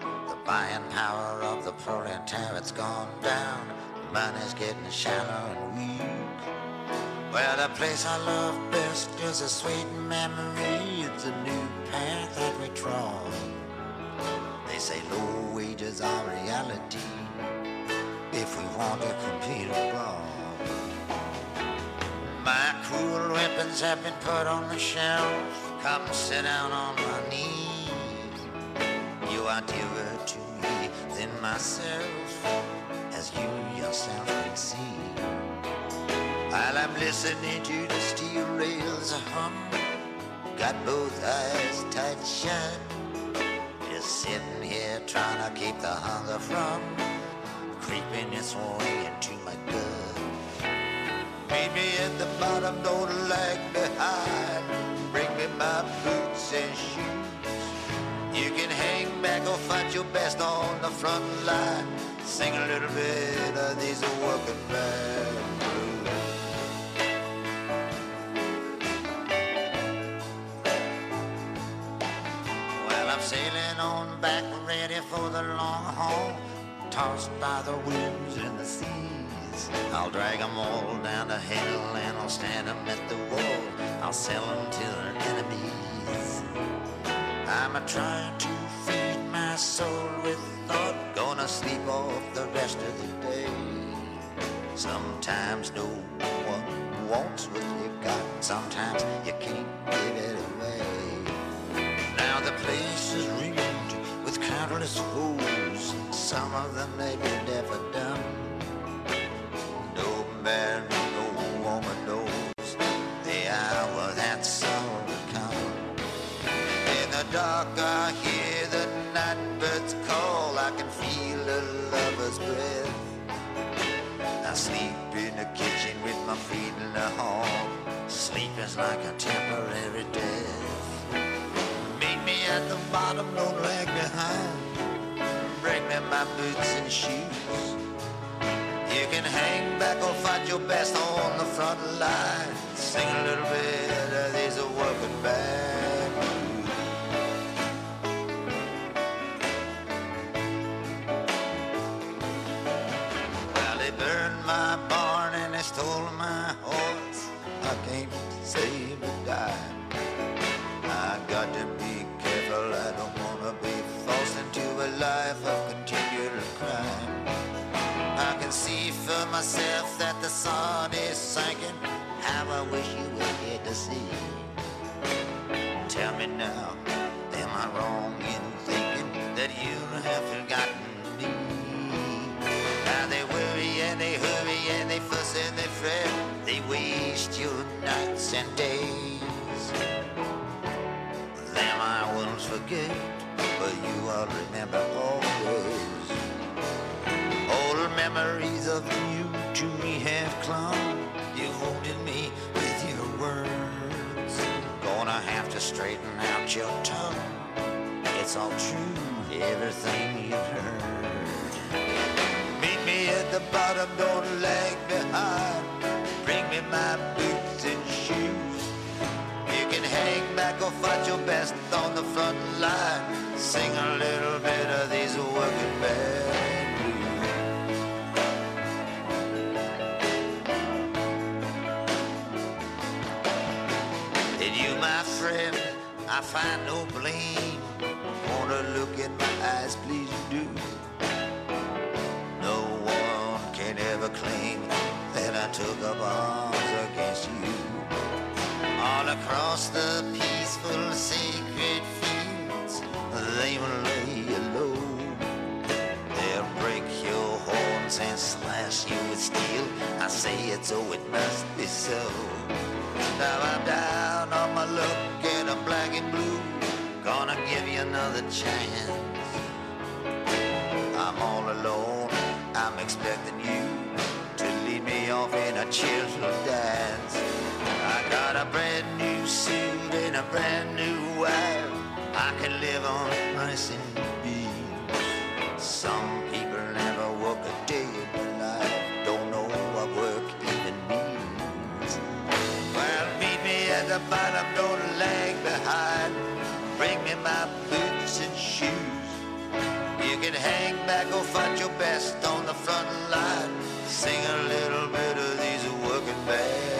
The buying power of the proletariat's gone down, money's getting shallow and weak. Well, the place I love best is a sweet memory. It's a new path that we trod. They say low wages are reality if we want to compete abroad. My cruel weapons have been put on the shelf. Come sit down on my knee. You are dearer to me than myself, as you yourself can see. While I'm listening to the steel rails hum, got both eyes tight shut. Just sitting here trying to keep the hunger from creeping its way into my gut. Meet me at the bottom, don't lag behind. Fight your best on the front line. Sing a little bit of these working man blues. Well, I'm sailing on back, ready for the long haul. Tossed by the winds and the seas. I'll drag 'em all down to hell and I'll stand 'em at the wall. I'll sell 'em to their enemies. I'm a trying to my soul with thought. Gonna sleep off the rest of the day. Sometimes no one wants what you've got. Sometimes you can't give it away. Now the place is ringed with countless foes. Some of them may be never done. No man, my feet in the hall. Sleep is like a temporary death. Meet me at the bottom, don't lag behind. Bring me my boots and shoes. You can hang back or fight your best on the front line. Sing a little bit of these working band can see for myself that the sun is sinking. How I wish you were here to see. Tell me now, am I wrong in thinking that you have forgotten me? Now they worry and they hurry and they fuss and they fret. They waste your nights and days. Them I will forget, but you all remember all. Memories of you to me have clung. You wounded me with your words. Gonna have to straighten out your tongue. It's all true, everything you've heard. Meet me at the bottom, don't lag behind. Bring me my boots and shoes. You can hang back or fight your best on the front line. Sing a little bit of these working band I find no blame. Wanna look in my eyes, please do. No one can ever claim that I took up arms against you. All across the peaceful, sacred fields, they will and slash you with steel. I say it so it must be so. Now I'm down on my luck and I'm black and blue. Gonna give you another chance. I'm all alone. I'm expecting you to lead me off in a cheerful dance. I got a brand new suit and a brand new wife. I can live on rice and beans. Some people bottom, don't lag behind. Bring me my boots and shoes. You can hang back or fight your best on the front line. Sing a little bit of these working band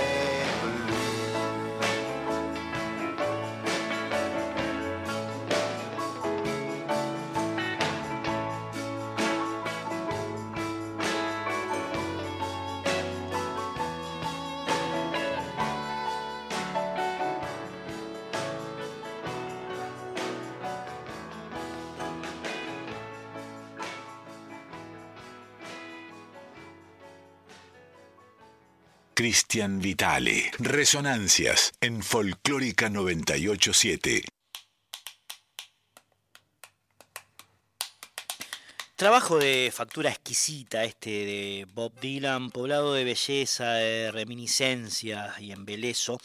Cristian Vitale. Resonancias en Folclórica 987. Trabajo de factura exquisita este de Bob Dylan, poblado de belleza, de reminiscencia y embelezo,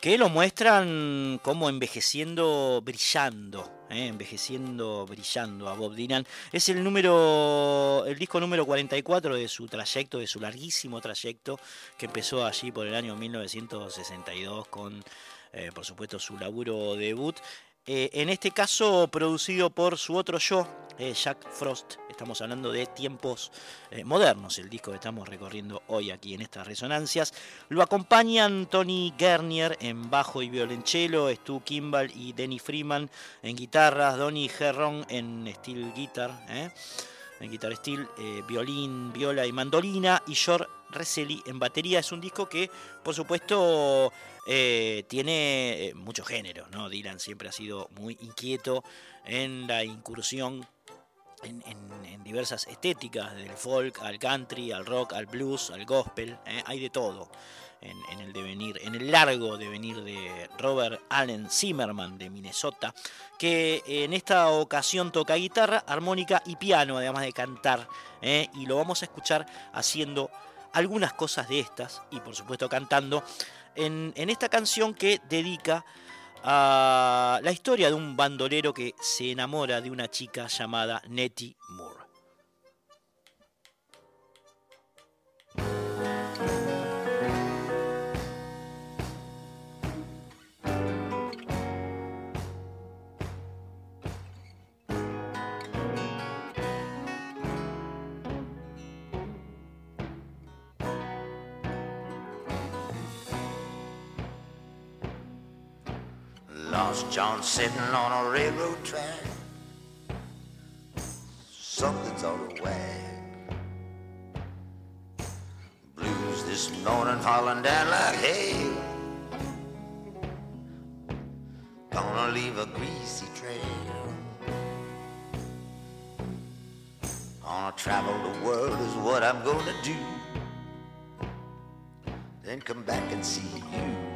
que lo muestran como envejeciendo brillando, ¿eh? envejeciendo brillando a Bob Dylan. Es el número, el disco número 44 de su trayecto, de su larguísimo trayecto, que empezó allí por el año 1962 con, eh, por supuesto, su laburo debut. Eh, en este caso producido por su otro yo, Jack Frost. Estamos hablando de tiempos eh, modernos, el disco que estamos recorriendo hoy aquí en estas resonancias. Lo acompañan Tony Gernier en bajo y violonchelo, Stu Kimball y Denny Freeman en guitarras, Donny Herron en steel guitar, ¿eh? en guitar steel, eh, violín, viola y mandolina, y George Reselli en batería. Es un disco que, por supuesto, tiene eh, mucho género, ¿no? Dylan siempre ha sido muy inquieto en la incursión en, diversas estéticas, del folk al country, al rock, al blues, al gospel, ¿eh? hay de todo en, el devenir, en el largo devenir de Robert Allen Zimmerman de Minnesota, que en esta ocasión toca guitarra, armónica y piano, además de cantar, ¿eh? y lo vamos a escuchar haciendo algunas cosas de estas, y por supuesto cantando, en esta canción que dedica a la historia de un bandolero que se enamora de una chica llamada Nettie Moore. Lost John sitting on a railroad track. Something's out of whack. Blues this morning falling down like hail. Gonna leave a greasy trail. Gonna travel the world is what I'm gonna do. Then come back and see you.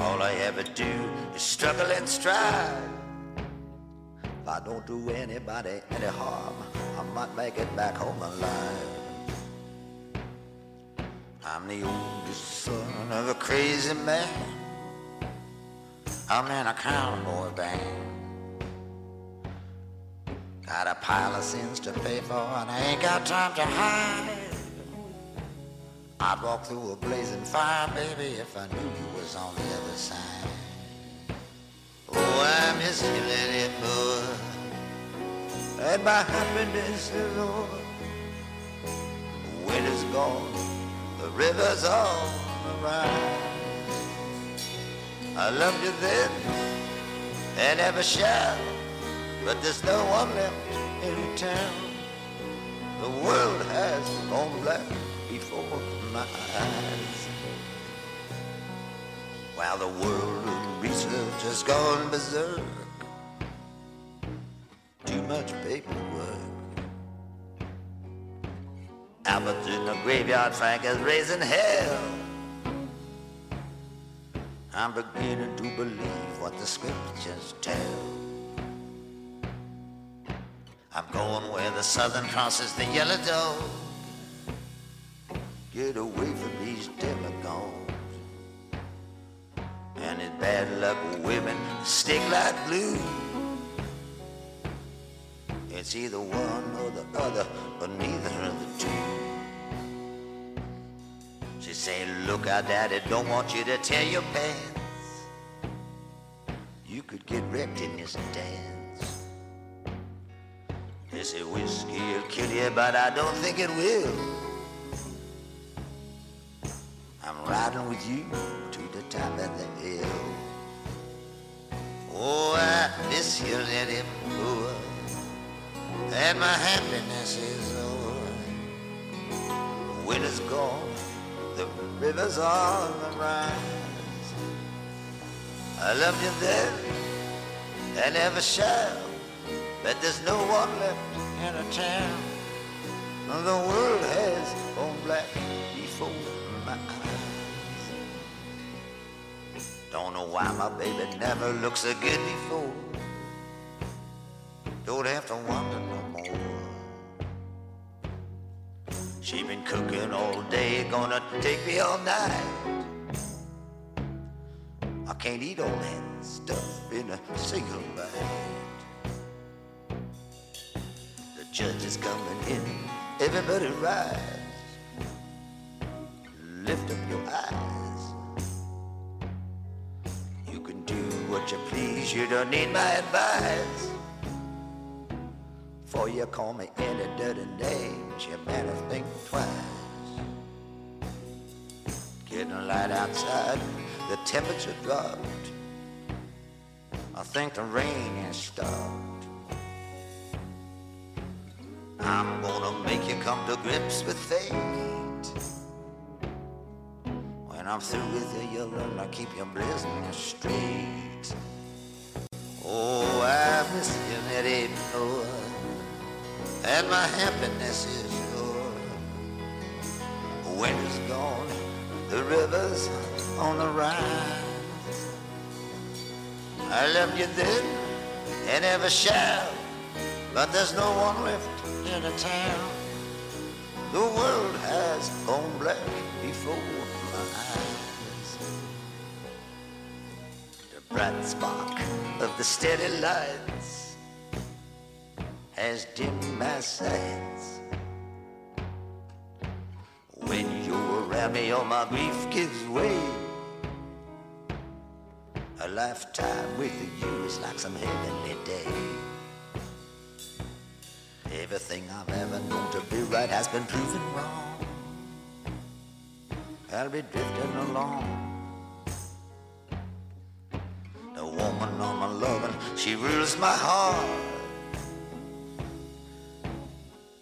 All I ever do is struggle and strive. If I don't do anybody any harm, I might make it back home alive. I'm the oldest son of a crazy man. I'm in a cowboy band. Got a pile of sins to pay for and I ain't got time to hide. I'd walk through a blazing fire, baby, if I knew you was on the other side. Oh, I miss you, boy. And my happiness is over. The winter's gone, the river's on the rise. I loved you then, and ever shall. But there's no one left in town. The world has gone black before my eyes. While the world of research has gone berserk. Too much paperwork. Albert's in the graveyard, Frank is raising hell. I'm beginning to believe what the scriptures tell. I'm going where the southern crosses the yellow dove. Get away from these demagogues. And it's bad luck women stick like glue. It's either one or the other, but neither of the two. She say, look out, daddy, don't want you to tear your pants. You could get wrecked in this dance. They say whiskey'll kill you, but I don't think it will. I'm riding with you to the top of the hill. Oh, I miss you, little boy, and my happiness is over. Winter's gone, the river's on the rise. I loved you then, and ever shall. But there's no one left in a town. The world has gone black before Don't know why my baby never looked so good before. Don't have to wonder no more. She been cooking all day, gonna take me all night. I can't eat all that stuff in a single bite. The judge is coming in, everybody rise. Lift up your eyes. Do what you please, you don't need my advice. For you call me any dirty names, you better think twice. Getting light outside, the temperature dropped. I think the rain has stopped. I'm gonna make you come to grips with fate. I'm through with you, you'll learn to keep your business straight. Oh, I miss you, Nettie boy, and my happiness is yours. Winter's gone, the river's on the rise. I loved you then and ever shall, but there's no one left in the town. The world has gone black before bright spark of the steady lights has dimmed my sights. When you're around me, all my grief gives way. A lifetime with you is like some heavenly day. Everything I've ever known to be right has been proven wrong. I'll be drifting along. Loving, she rules my heart.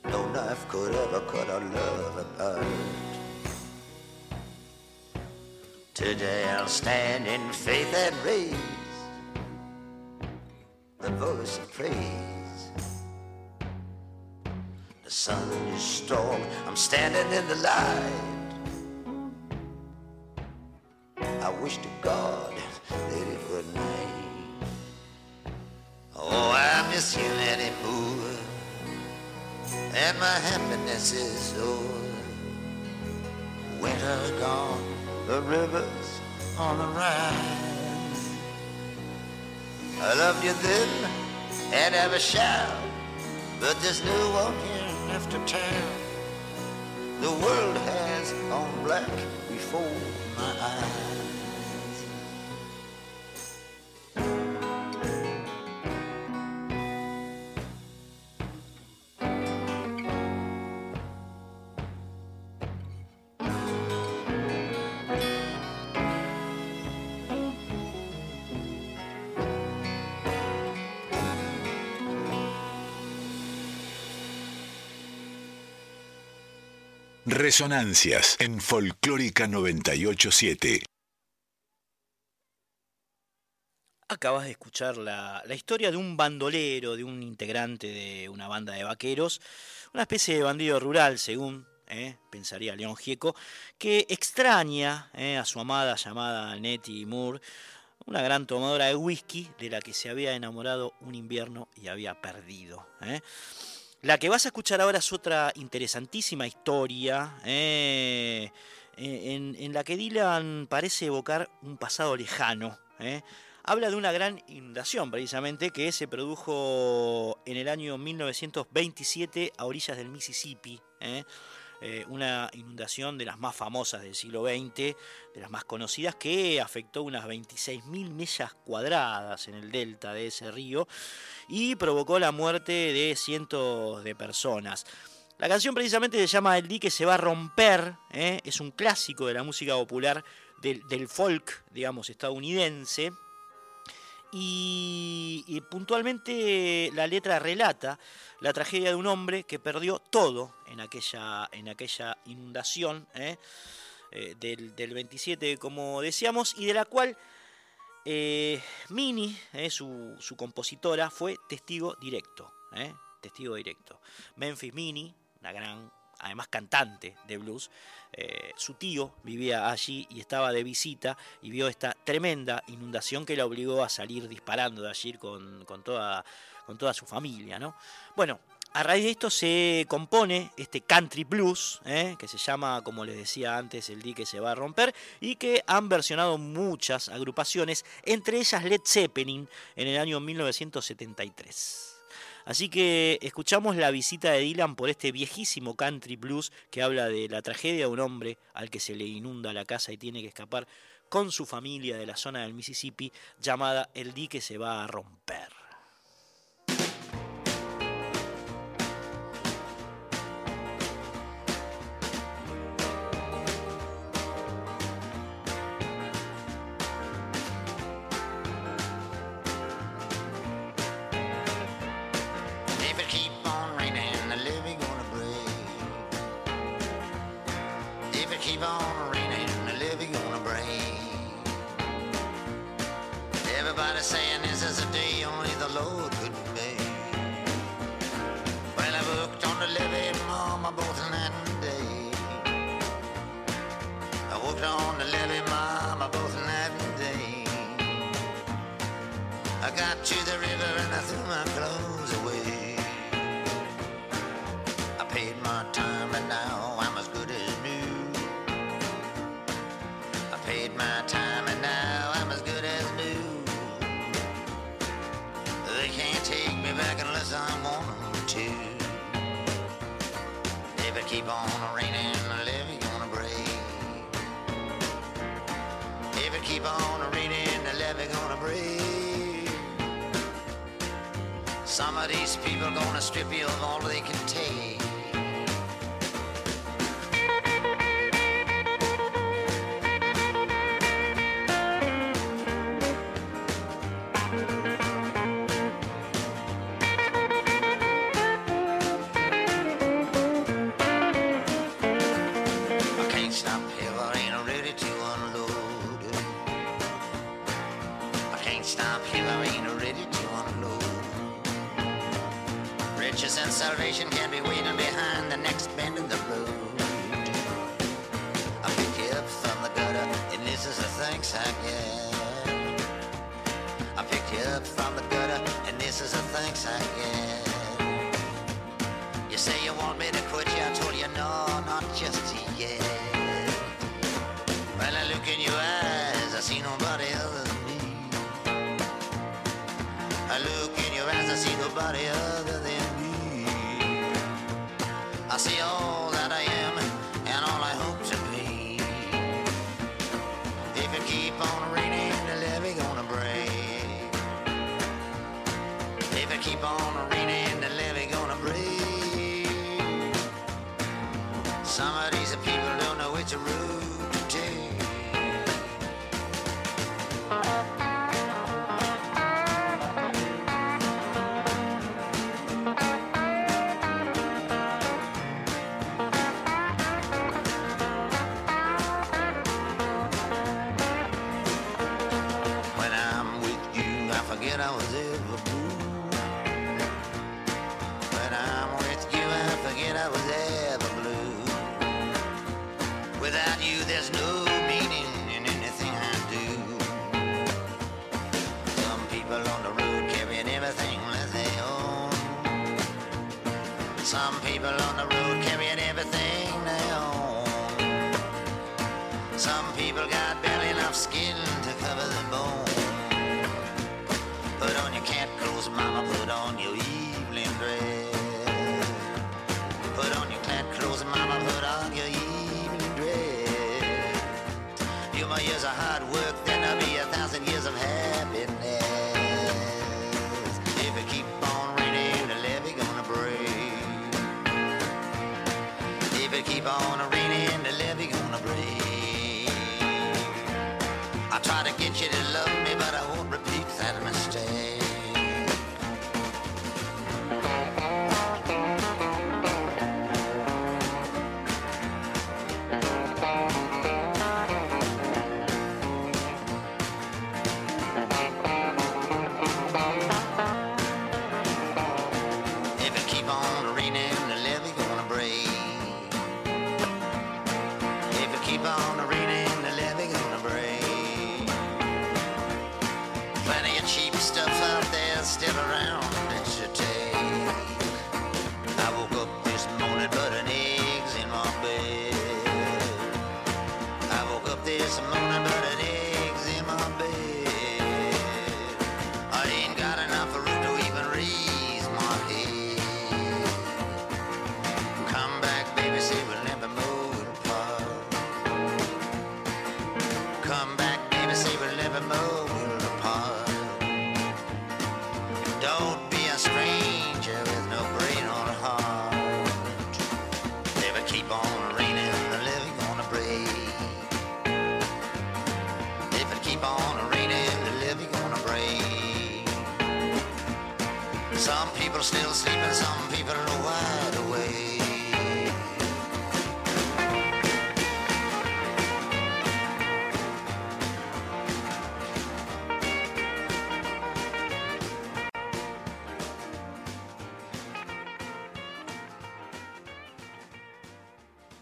No knife could ever cut our love apart. Today I'll stand in faith and raise the voice of praise. The sun is strong, I'm standing in the light. Happiness is over. Oh, winter's gone, the river's on the rise. I loved you then and ever shall, but there's no one here left to tell. The world has gone black before my eyes. Resonancias en Folclórica 987. Acabas de escuchar la, la, historia de un bandolero, de un integrante de una banda de vaqueros, una especie de bandido rural, según eh, pensaría León Gieco, que extraña eh, a su amada llamada Nettie Moore, una gran tomadora de whisky de la que se había enamorado un invierno y había perdido. Eh. La que vas a escuchar ahora es otra interesantísima historia eh, en, en, la que Dylan parece evocar un pasado lejano. Eh. Habla de una gran inundación precisamente que se produjo en el año 1927 a orillas del Mississippi. Eh. Eh, una inundación de las más famosas del siglo XX, de las más conocidas, que afectó unas 26.000 millas cuadradas en el delta de ese río y provocó la muerte de cientos de personas. La canción precisamente se llama El dique se va a romper, ¿eh? es un clásico de la música popular del, del folk, digamos, estadounidense. Y, puntualmente la letra relata la tragedia de un hombre que perdió todo en aquella, en aquella inundación ¿eh? Eh, del, del, 27, como decíamos, y de la cual eh, Mini, su, su, compositora, fue testigo directo. Testigo directo. Memphis Mini, una gran además cantante de blues, eh, su tío vivía allí y estaba de visita y vio esta tremenda inundación que la obligó a salir disparando de allí con, con, toda, con toda su familia. ¿no? Bueno, a raíz de esto se compone este country blues, ¿eh? que se llama, como les decía antes, El dique se va a romper, y que han versionado muchas agrupaciones, entre ellas Led Zeppelin en el año 1973. Así que escuchamos la visita de Dylan por este viejísimo country blues que habla de la tragedia de un hombre al que se le inunda la casa y tiene que escapar con su familia de la zona del Mississippi llamada El dique se va a romper. keep on around.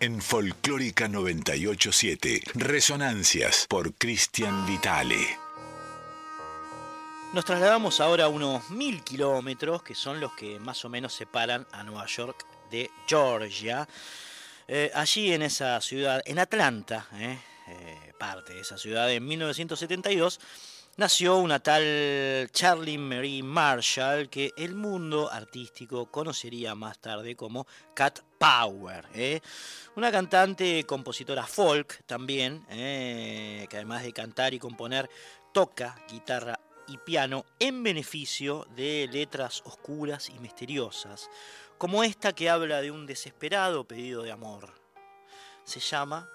en Folclórica 987. Resonancias por Cristian Vitale. Nos trasladamos ahora a unos mil kilómetros, que son los que más o menos separan a Nueva York de Georgia. Eh, allí en esa ciudad, en Atlanta, eh, eh, parte de esa ciudad, en 1972 nació una tal Charlie Marie Marshall que el mundo artístico conocería más tarde como Cat Power. ¿eh? Una cantante, compositora folk también, ¿eh? que además de cantar y componer, toca guitarra y piano en beneficio de letras oscuras y misteriosas, como esta que habla de un desesperado pedido de amor. Se llama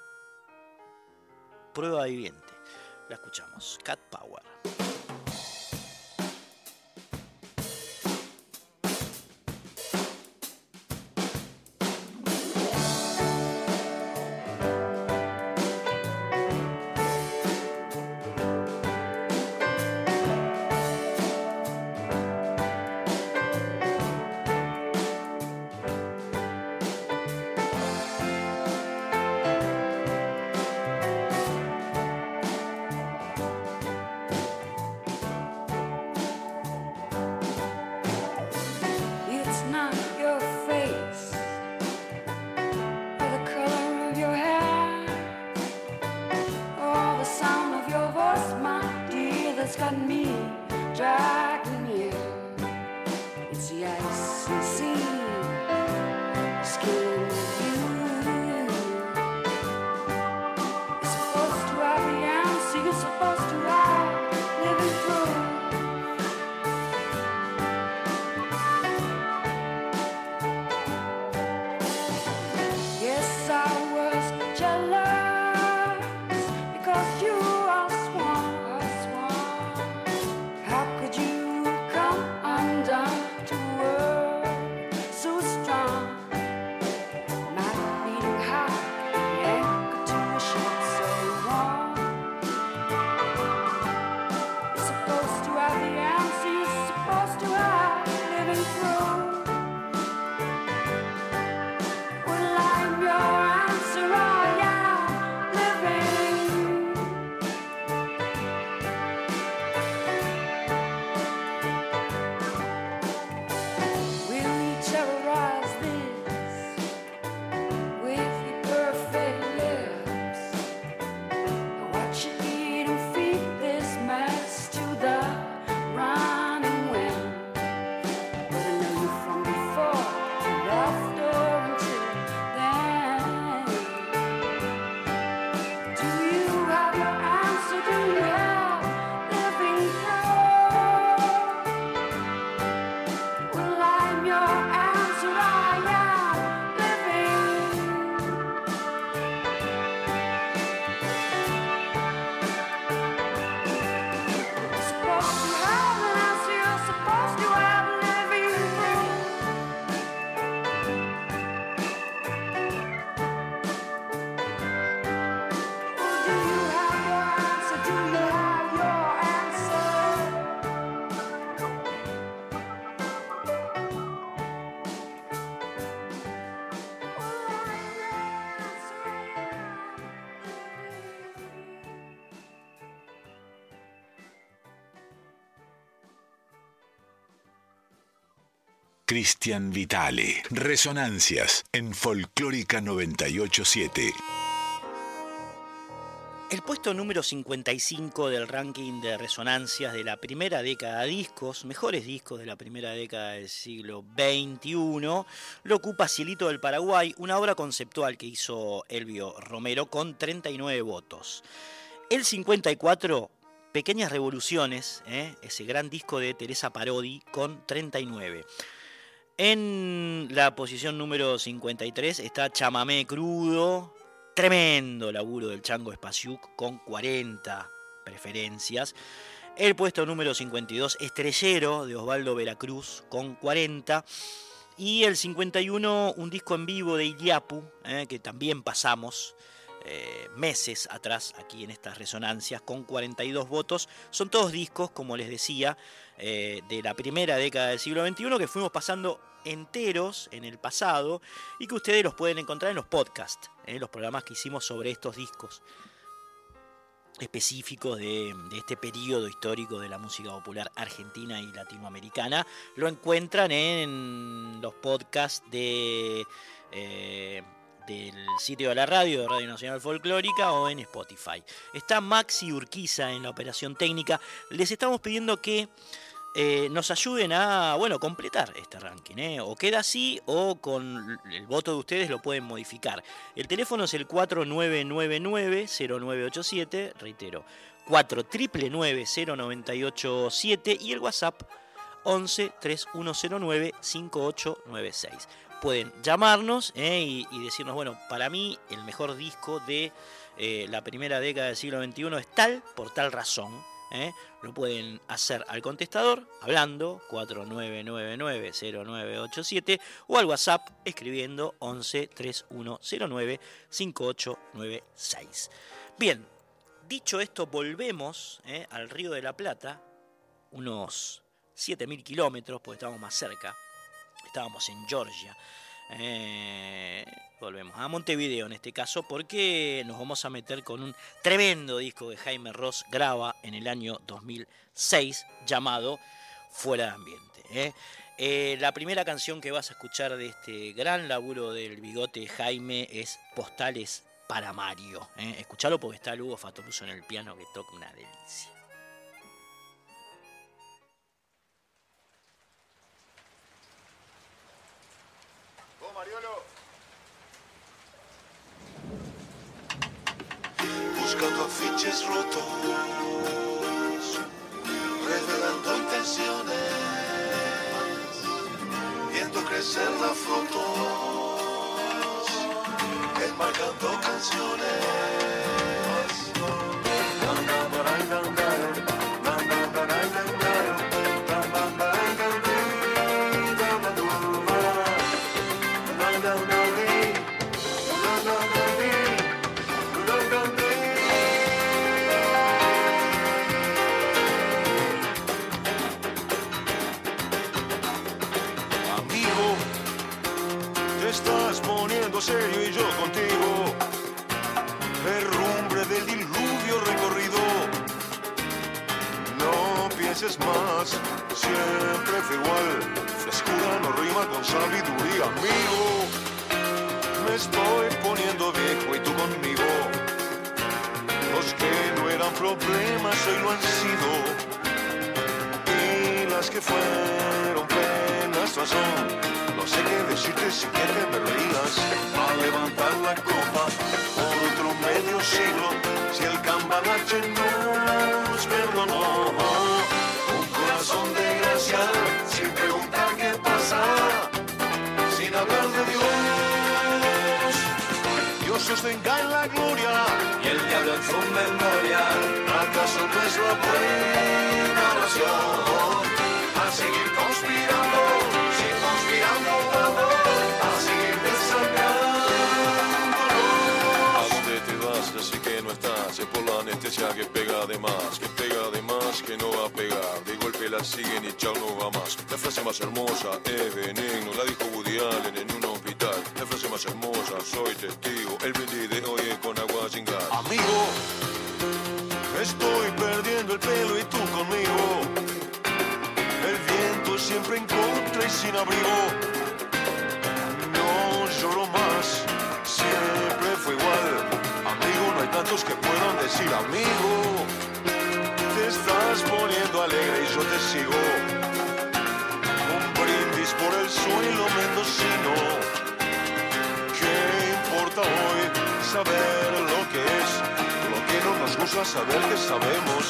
Prueba Viviente. La escuchamos, Cat Power. Cristian Vitale. Resonancias en Folclórica 987. El puesto número 55 del ranking de resonancias de la primera década de discos, mejores discos de la primera década del siglo XXI, lo ocupa Cielito del Paraguay, una obra conceptual que hizo Elvio Romero con 39 votos. El 54, Pequeñas Revoluciones, ¿eh? ese gran disco de Teresa Parodi con 39. En la posición número 53 está Chamamé Crudo, tremendo laburo del Chango Spasiuk con 40 preferencias. El puesto número 52, Estrellero de Osvaldo Veracruz con 40. Y el 51, un disco en vivo de Iliapu, eh, que también pasamos eh, meses atrás aquí en estas resonancias con 42 votos. Son todos discos, como les decía, eh, de la primera década del siglo XXI que fuimos pasando enteros en el pasado y que ustedes los pueden encontrar en los podcasts, en los programas que hicimos sobre estos discos específicos de, de este periodo histórico de la música popular argentina y latinoamericana. Lo encuentran en los podcasts de... eh, del sitio de la radio, de Radio Nacional Folclórica o en Spotify. Está Maxi Urquiza en la operación técnica. Les estamos pidiendo que eh, nos ayuden a, bueno, completar este ranking. ¿eh? O queda así o con el voto de ustedes lo pueden modificar. El teléfono es el 4999-0987, reitero, 4999-0987 y el WhatsApp 11 3109 5896 pueden llamarnos eh, y, y decirnos, bueno, para mí el mejor disco de la primera década del siglo XXI es tal por tal razón. Eh. Lo pueden hacer al contestador hablando 4999-0987 o al WhatsApp escribiendo 11 3109 5896. Bien, dicho esto, volvemos eh, al Río de la Plata, unos 7000 kilómetros, porque estamos más cerca estábamos en Georgia. Eh, volvemos a Montevideo en este caso porque nos vamos a meter con un tremendo disco que Jaime Ross graba en el año 2006 llamado Fuera de Ambiente. ¿eh? Eh, la primera canción que vas a escuchar de este gran laburo del bigote Jaime es Postales para Mario. Escuchalo porque está Lugo Fatoruso en el piano que toca una delicia. Buscando afiches rotos, revelando intenciones, viendo crecer las fotos, enmarcando canciones. Poniendo serio y yo contigo. Herrumbre del diluvio recorrido. No pienses más, siempre fue igual. Frescura no rima con sabiduría, amigo. Me estoy poniendo viejo y tú conmigo. Los que no eran problemas hoy lo han sido. Y las que fueron penas razón. No sé qué decirte si quieres que me reías. A levantar la copa por otro medio siglo. Si el cambalache nos perdonó. Un corazón de gracia sin preguntar qué pasa. Sin hablar de Dios. Dios sostenga en la gloria y el diablo en su memoria. ¿Acaso no es la buena oración? A seguir conspirando, por la anestesia que pega de más. Que pega de más, que no va a pegar. De golpe la siguen y chao, no va más. La frase más hermosa es veneno. La dijo Woody Allen en un hospital. La frase más hermosa, soy testigo. El brindis de hoy es con agua sin gas. Amigo, estoy perdiendo el pelo y tú conmigo. El viento siempre en contra y sin abrigo. No lloro más, siempre fue igual. Tantos que puedan decir amigo. Te estás poniendo alegre y yo te sigo. Un brindis por el suelo mendocino. ¿Qué importa hoy saber lo que es? Lo que no nos gusta saber que sabemos.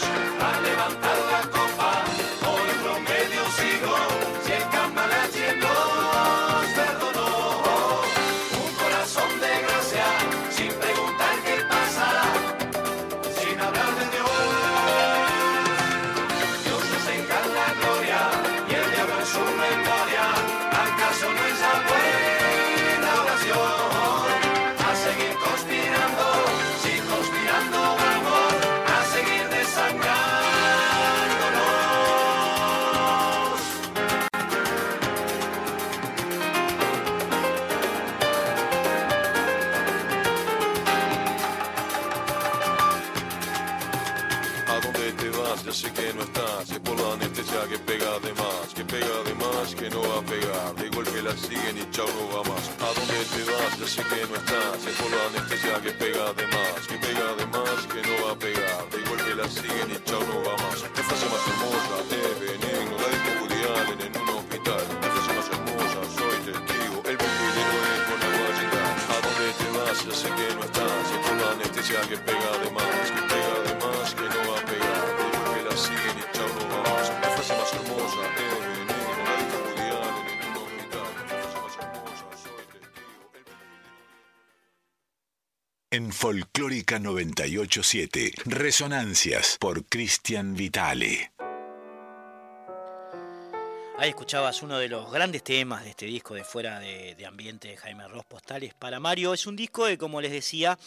Te vas? Ya sé que no estás. Es por la anestesia que pega de más. Folclórica 987, Resonancias por Cristian Vitale. Ahí escuchabas uno de los grandes temas de este disco de Fuera de, de Ambiente de Jaime Ross Postales para Mario. Es un disco que, como les decía,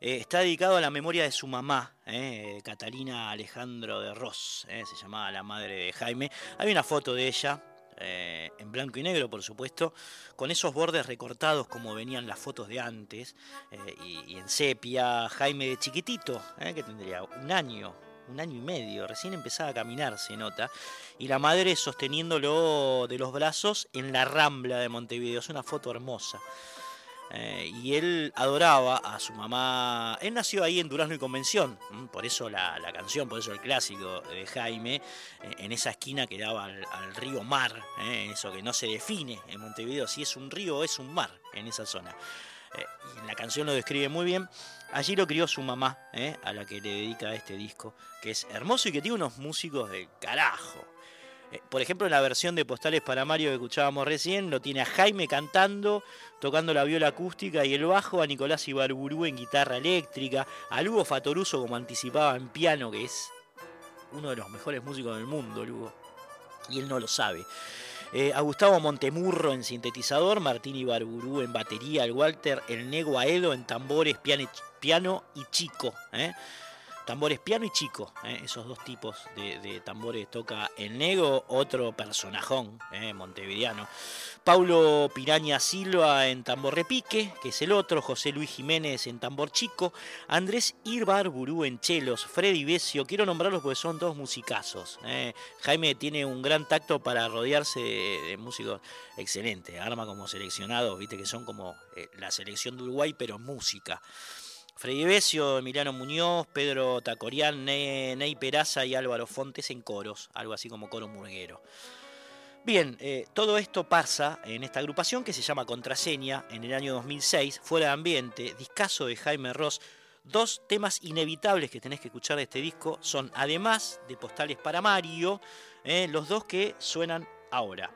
eh, está dedicado a la memoria de su mamá, eh, Catalina Alejandro de Ross, eh, se llamaba la madre de Jaime. Hay una foto de ella, eh, en blanco y negro, por supuesto, con esos bordes recortados como venían las fotos de antes, eh, y, en sepia, Jaime de chiquitito, eh, que tendría un año, un año y medio, recién empezaba a caminar, se nota, y la madre sosteniéndolo de los brazos en la rambla de Montevideo. Es una foto hermosa. Eh, y él adoraba a su mamá. Él nació ahí en Durazno y Convención, mm, por eso la, canción, por eso el clásico de Jaime, eh, en esa esquina que daba al, río Mar, eh, eso que no se define en Montevideo, si es un río o es un mar en esa zona. Y la canción lo describe muy bien. Allí lo crió su mamá, a la que le dedica este disco, que es hermoso y que tiene unos músicos de carajo. Eh, Por ejemplo, en la versión de Postales para Mario que escuchábamos recién, lo tiene a Jaime cantando, tocando la viola acústica y el bajo, a Nicolás Ibarburú en guitarra eléctrica, a Lugo Fatoruso como anticipaba en piano, que es uno de los mejores músicos del mundo, Lugo. Y él no lo sabe. Eh, a Gustavo Montemurro en sintetizador, Martín Ibarburú en batería, el Walter El Nego Aedo en tambores, piano y chico. ¿eh? Tambores piano y chico, ¿eh? esos dos tipos de, tambores toca el Nego, otro personajón ¿eh? montevideano. Paulo Piraña Silva en tambor repique, que es el otro, José Luis Jiménez en tambor chico, Andrés Irbarburú en chelos, Freddy Besio, quiero nombrarlos porque son dos musicazos. ¿eh? Jaime tiene un gran tacto para rodearse de, músicos excelentes, arma como seleccionados, viste que son como eh, la selección de Uruguay, pero música. Freddy Besio, Emiliano Muñoz, Pedro Tacorián, Ne- Ney Peraza y Álvaro Fontes en coros, algo así como coro murguero. Bien, eh, todo esto pasa en esta agrupación que se llama Contraseña en el año 2006, fuera de ambiente, discazo de Jaime Ross. Dos temas inevitables que tenés que escuchar de este disco son, además de Postales para Mario, eh, los dos que suenan ahora.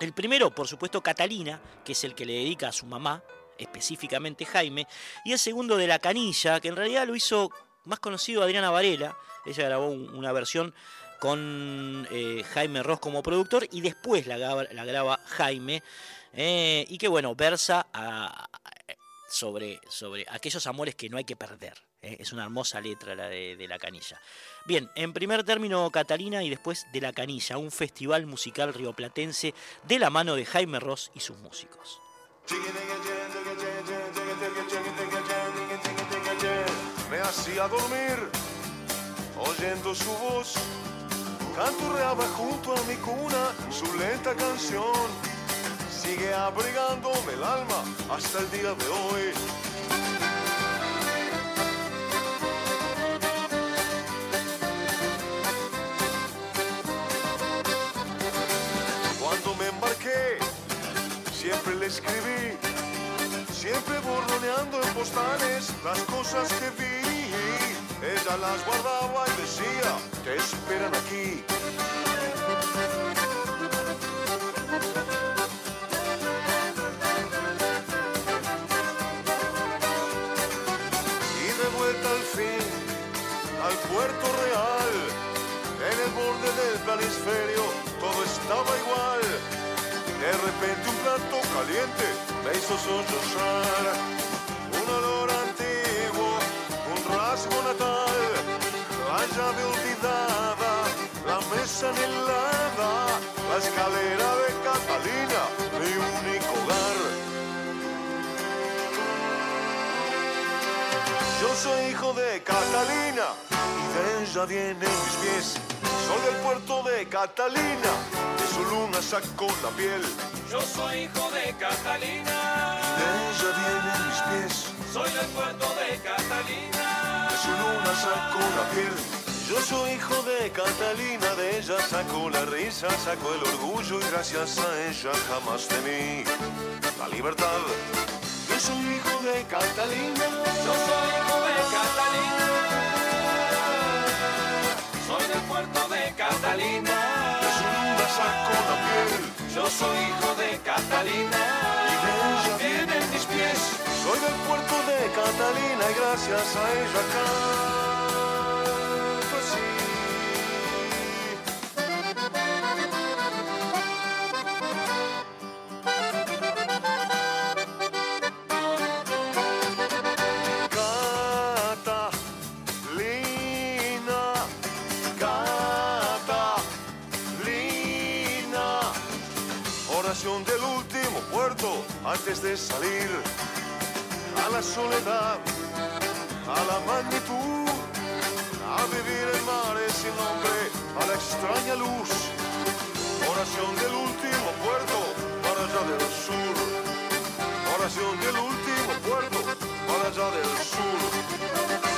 El primero, por supuesto, Catalina, que es el que le dedica a su mamá, específicamente Jaime, y el segundo de La Canilla, que en realidad lo hizo más conocido Adriana Varela, ella grabó un- una versión con eh, Jaime Ross como productor y después la graba, Jaime, eh, y que bueno, versa sobre, sobre aquellos amores que no hay que perder. eh, Es una hermosa letra la de, de La Canilla. Bien, en primer término Catalina y después de La Canilla, un festival musical rioplatense de la mano de Jaime Ross y sus músicos. Me hacía dormir oyendo su voz. Canturreaba junto a mi cuna su lenta canción. Sigue abrigándome el alma hasta el día de hoy. Le escribí, siempre borroneando en postales las cosas que vi. Ella las guardaba y decía, te esperan aquí. Y de vuelta al fin al puerto real, en el borde del planisferio, todo estaba igual. De repente un plato caliente me hizo sollozar. Un olor antiguo, un rasgo natal, la llave olvidada, la mesa anhelada, la escalera de Catalina, mi único hogar. Yo soy hijo de Catalina y de ella vienen mis pies. Soy del puerto de Catalina, su luna saco la piel. Yo soy hijo de Catalina. De ella vienen mis pies, Soy del puerto de Catalina. de su luna saco la piel. Yo soy hijo de Catalina, de ella saco la risa, saco el orgullo y gracias a ella jamás temí la libertad. Yo soy hijo de Catalina. Yo soy hijo de Catalina. Soy hijo de Catalina. Y ella Vienen mis pies. Soy del puerto de Catalina y gracias a ella canto antes de salir a la soledad, a la magnitud, a vivir en mares sin nombre, a la extraña luz. Oración del último puerto, para allá del sur. Oración del último puerto, para allá del sur.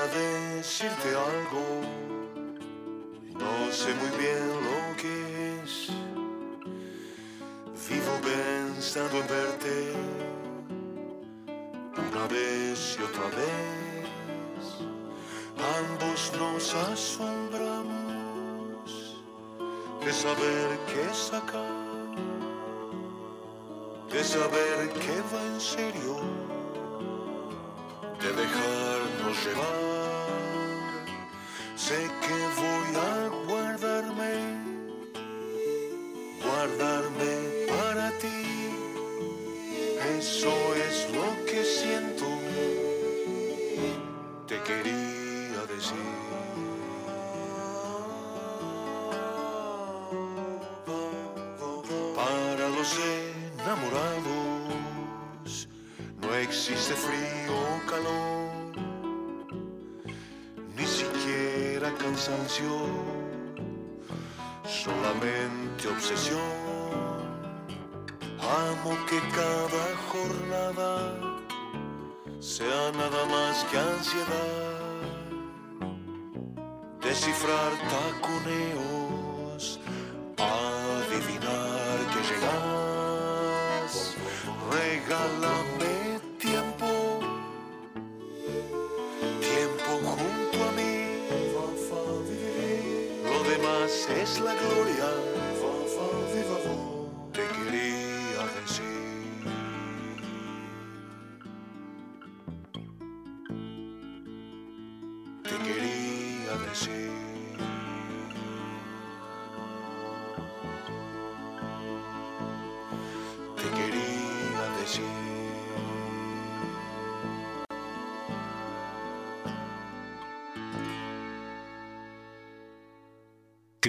다 되실 때 알고 solamente obsesión. Amo que cada jornada sea nada más que ansiedad. Descifrar taconeo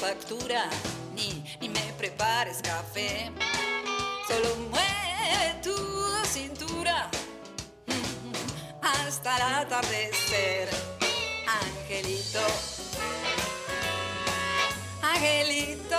factura, ni, ni me prepares café. Solo mueve tu cintura hasta el atardecer, angelito. Angelito.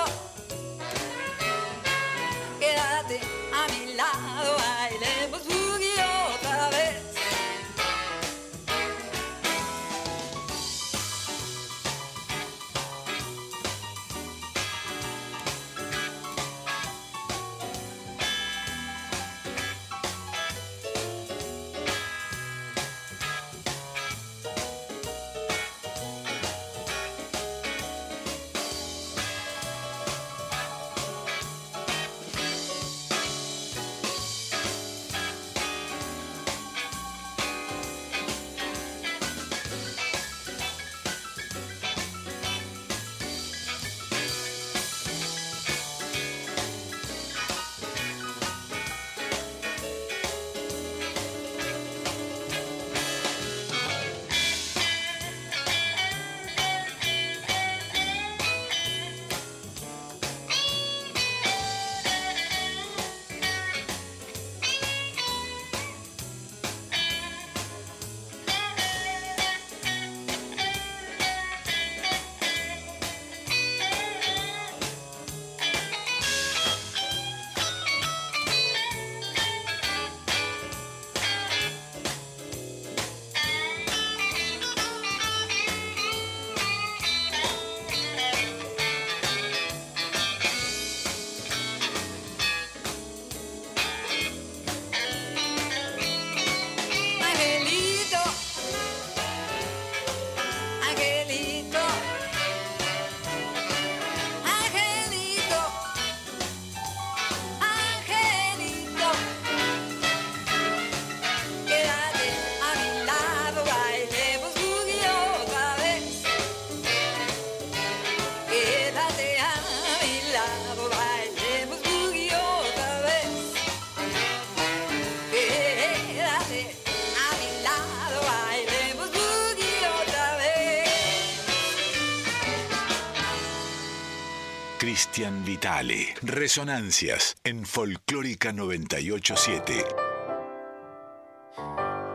Cristian Vitale. Resonancias en Folclórica 987.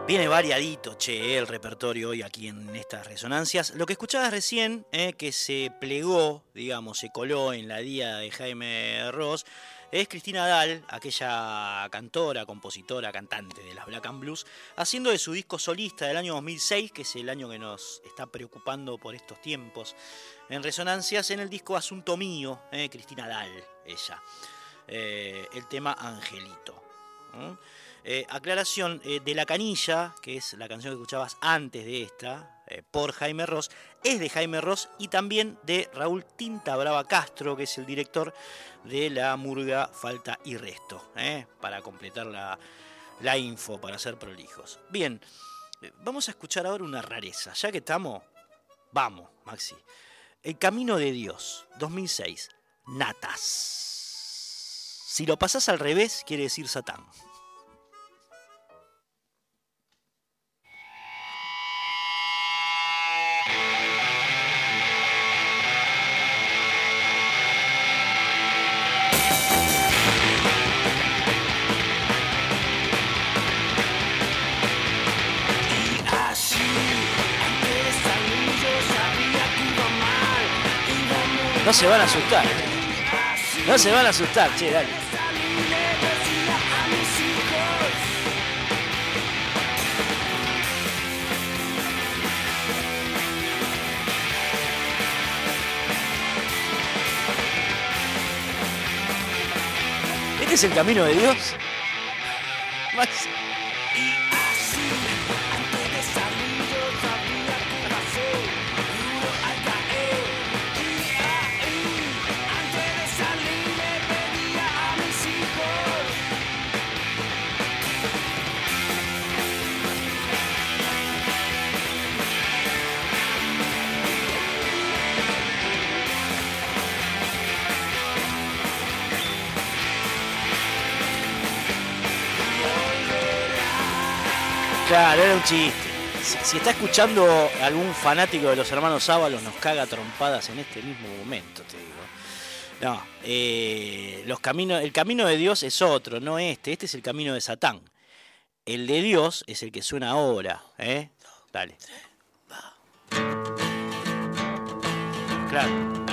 Viene variadito, che, el repertorio hoy aquí en estas resonancias. Lo que escuchabas recién, eh, que se plegó, digamos, se coló en la día de Jaime Ross, es Cristina Dahl, aquella cantora, compositora, cantante de las Black and Blues, haciendo de su disco solista del año 2006, que es el año que nos está preocupando por estos tiempos, en resonancias en el disco Asunto Mío, eh, Cristina Dahl, ella. Eh, el tema Angelito. Eh, aclaración, de La Canilla, que es la canción que escuchabas antes de esta, por Jaime Ross, es de Jaime Ross y también de Raúl Tinta Brava Castro, que es el director de la murga Falta y Resto, ¿eh? para completar la, la info, para ser prolijos. Bien, vamos a escuchar ahora una rareza, ya que estamos, vamos, Maxi. El Camino de Dios, 2006, Natas. Si lo pasás al revés, quiere decir Satán. No se van a asustar. No se van a asustar, che, dale. ¿Este es el camino de Dios? Claro, era un chiste. Si, si está escuchando algún fanático de los hermanos Ábalos, nos caga trompadas en este mismo momento, te digo. No, eh, los caminos, el camino de Dios es otro, no este. Este es el camino de Satán. El de Dios es el que suena ahora, ¿eh? Dale. Claro.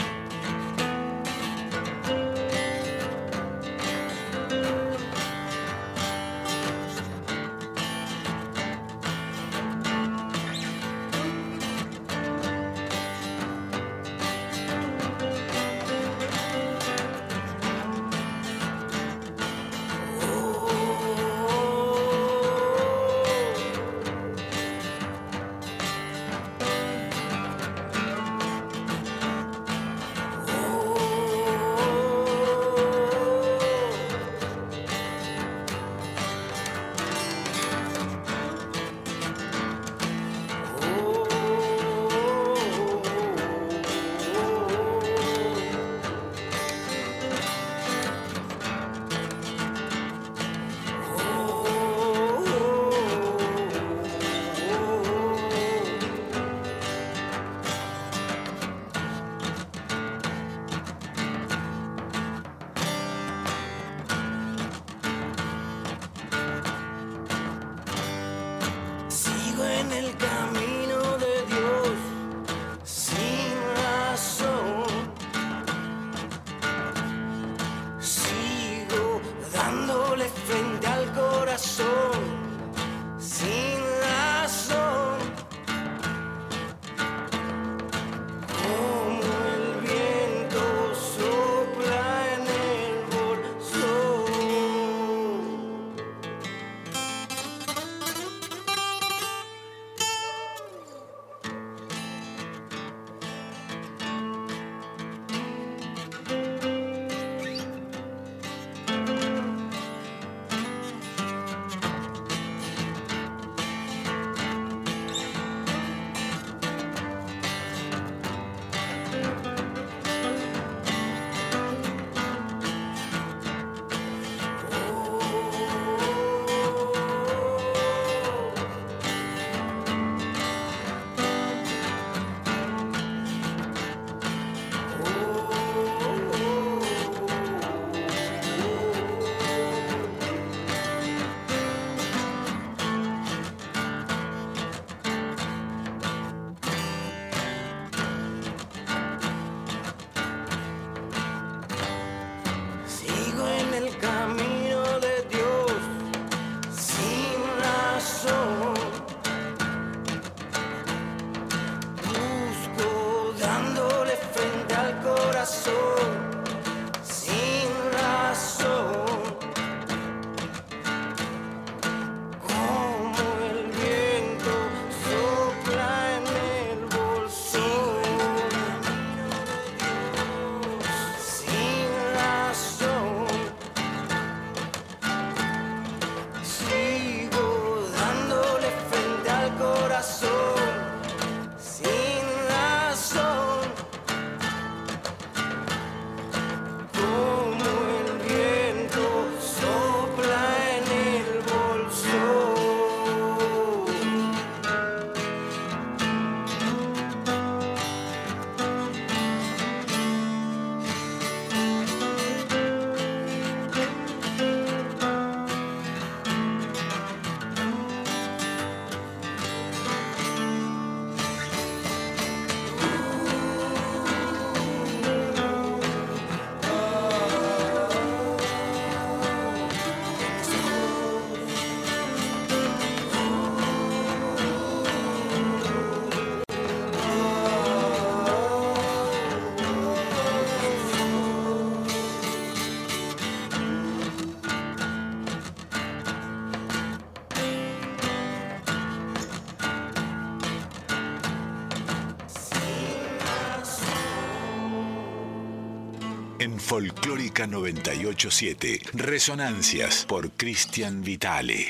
Folclórica 987. Resonancias por Cristian Vitale.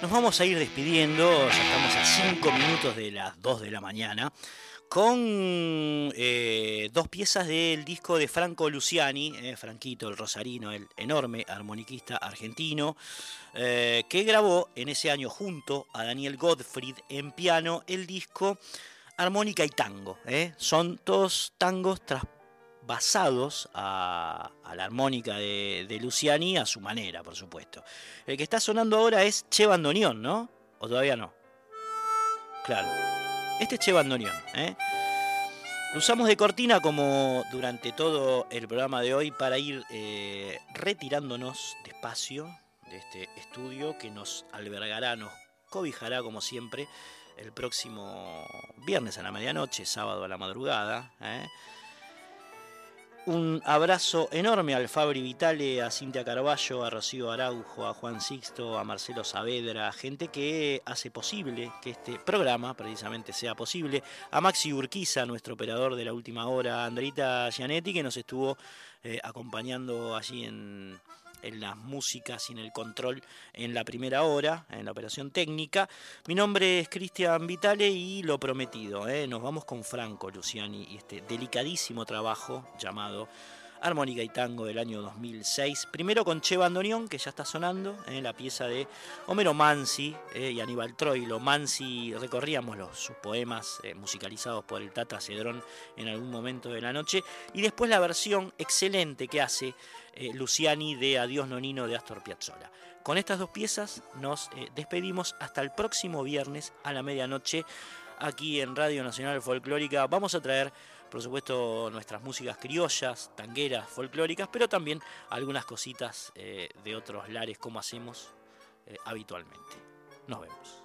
Nos vamos a ir despidiendo, ya estamos a 5 minutos de las 2 de la mañana, con eh, dos piezas del disco de Franco Luciani, eh, Franquito el Rosarino, el enorme armoniquista argentino, eh, que grabó en ese año junto a Daniel Gottfried en piano el disco Armónica y Tango. ¿eh? Son todos tangos trasvasados a, a la armónica de, de Luciani a su manera, por supuesto. El que está sonando ahora es Che Bandoneón, ¿no? ¿O todavía no? Claro. Este es Che Bandoneón. ¿eh? Lo usamos de cortina como durante todo el programa de hoy para ir eh, retirándonos despacio de este estudio que nos albergará, nos cobijará como siempre el próximo viernes a la medianoche, sábado a la madrugada. ¿eh? Un abrazo enorme al Fabri Vitale, a Cintia Carballo, a Rocío Araujo, a Juan Sixto, a Marcelo Saavedra, gente que hace posible que este programa precisamente sea posible, a Maxi Urquiza, nuestro operador de la última hora, a Andrita Gianetti, que nos estuvo eh, acompañando allí en, en las músicas y en el control en la primera hora, en la operación técnica. Mi nombre es Cristian Vitale y lo prometido, ¿eh? nos vamos con Franco Luciani y este delicadísimo trabajo llamado Armónica y Tango del año 2006. Primero con Che Bandoneón, que ya está sonando, ¿eh? la pieza de Homero Mansi ¿eh? y Aníbal Troilo. Mansi recorríamos los, sus poemas eh, musicalizados por el Tata Cedrón en algún momento de la noche. Y después la versión excelente que hace eh, Luciani de Adiós Nonino de Astor Piazzolla. Con estas dos piezas nos despedimos hasta el próximo viernes a la medianoche aquí en Radio Nacional Folclórica. Vamos a traer, por supuesto, nuestras músicas criollas, tangueras, folclóricas, pero también algunas cositas eh, de otros lares como hacemos eh, habitualmente. Nos vemos.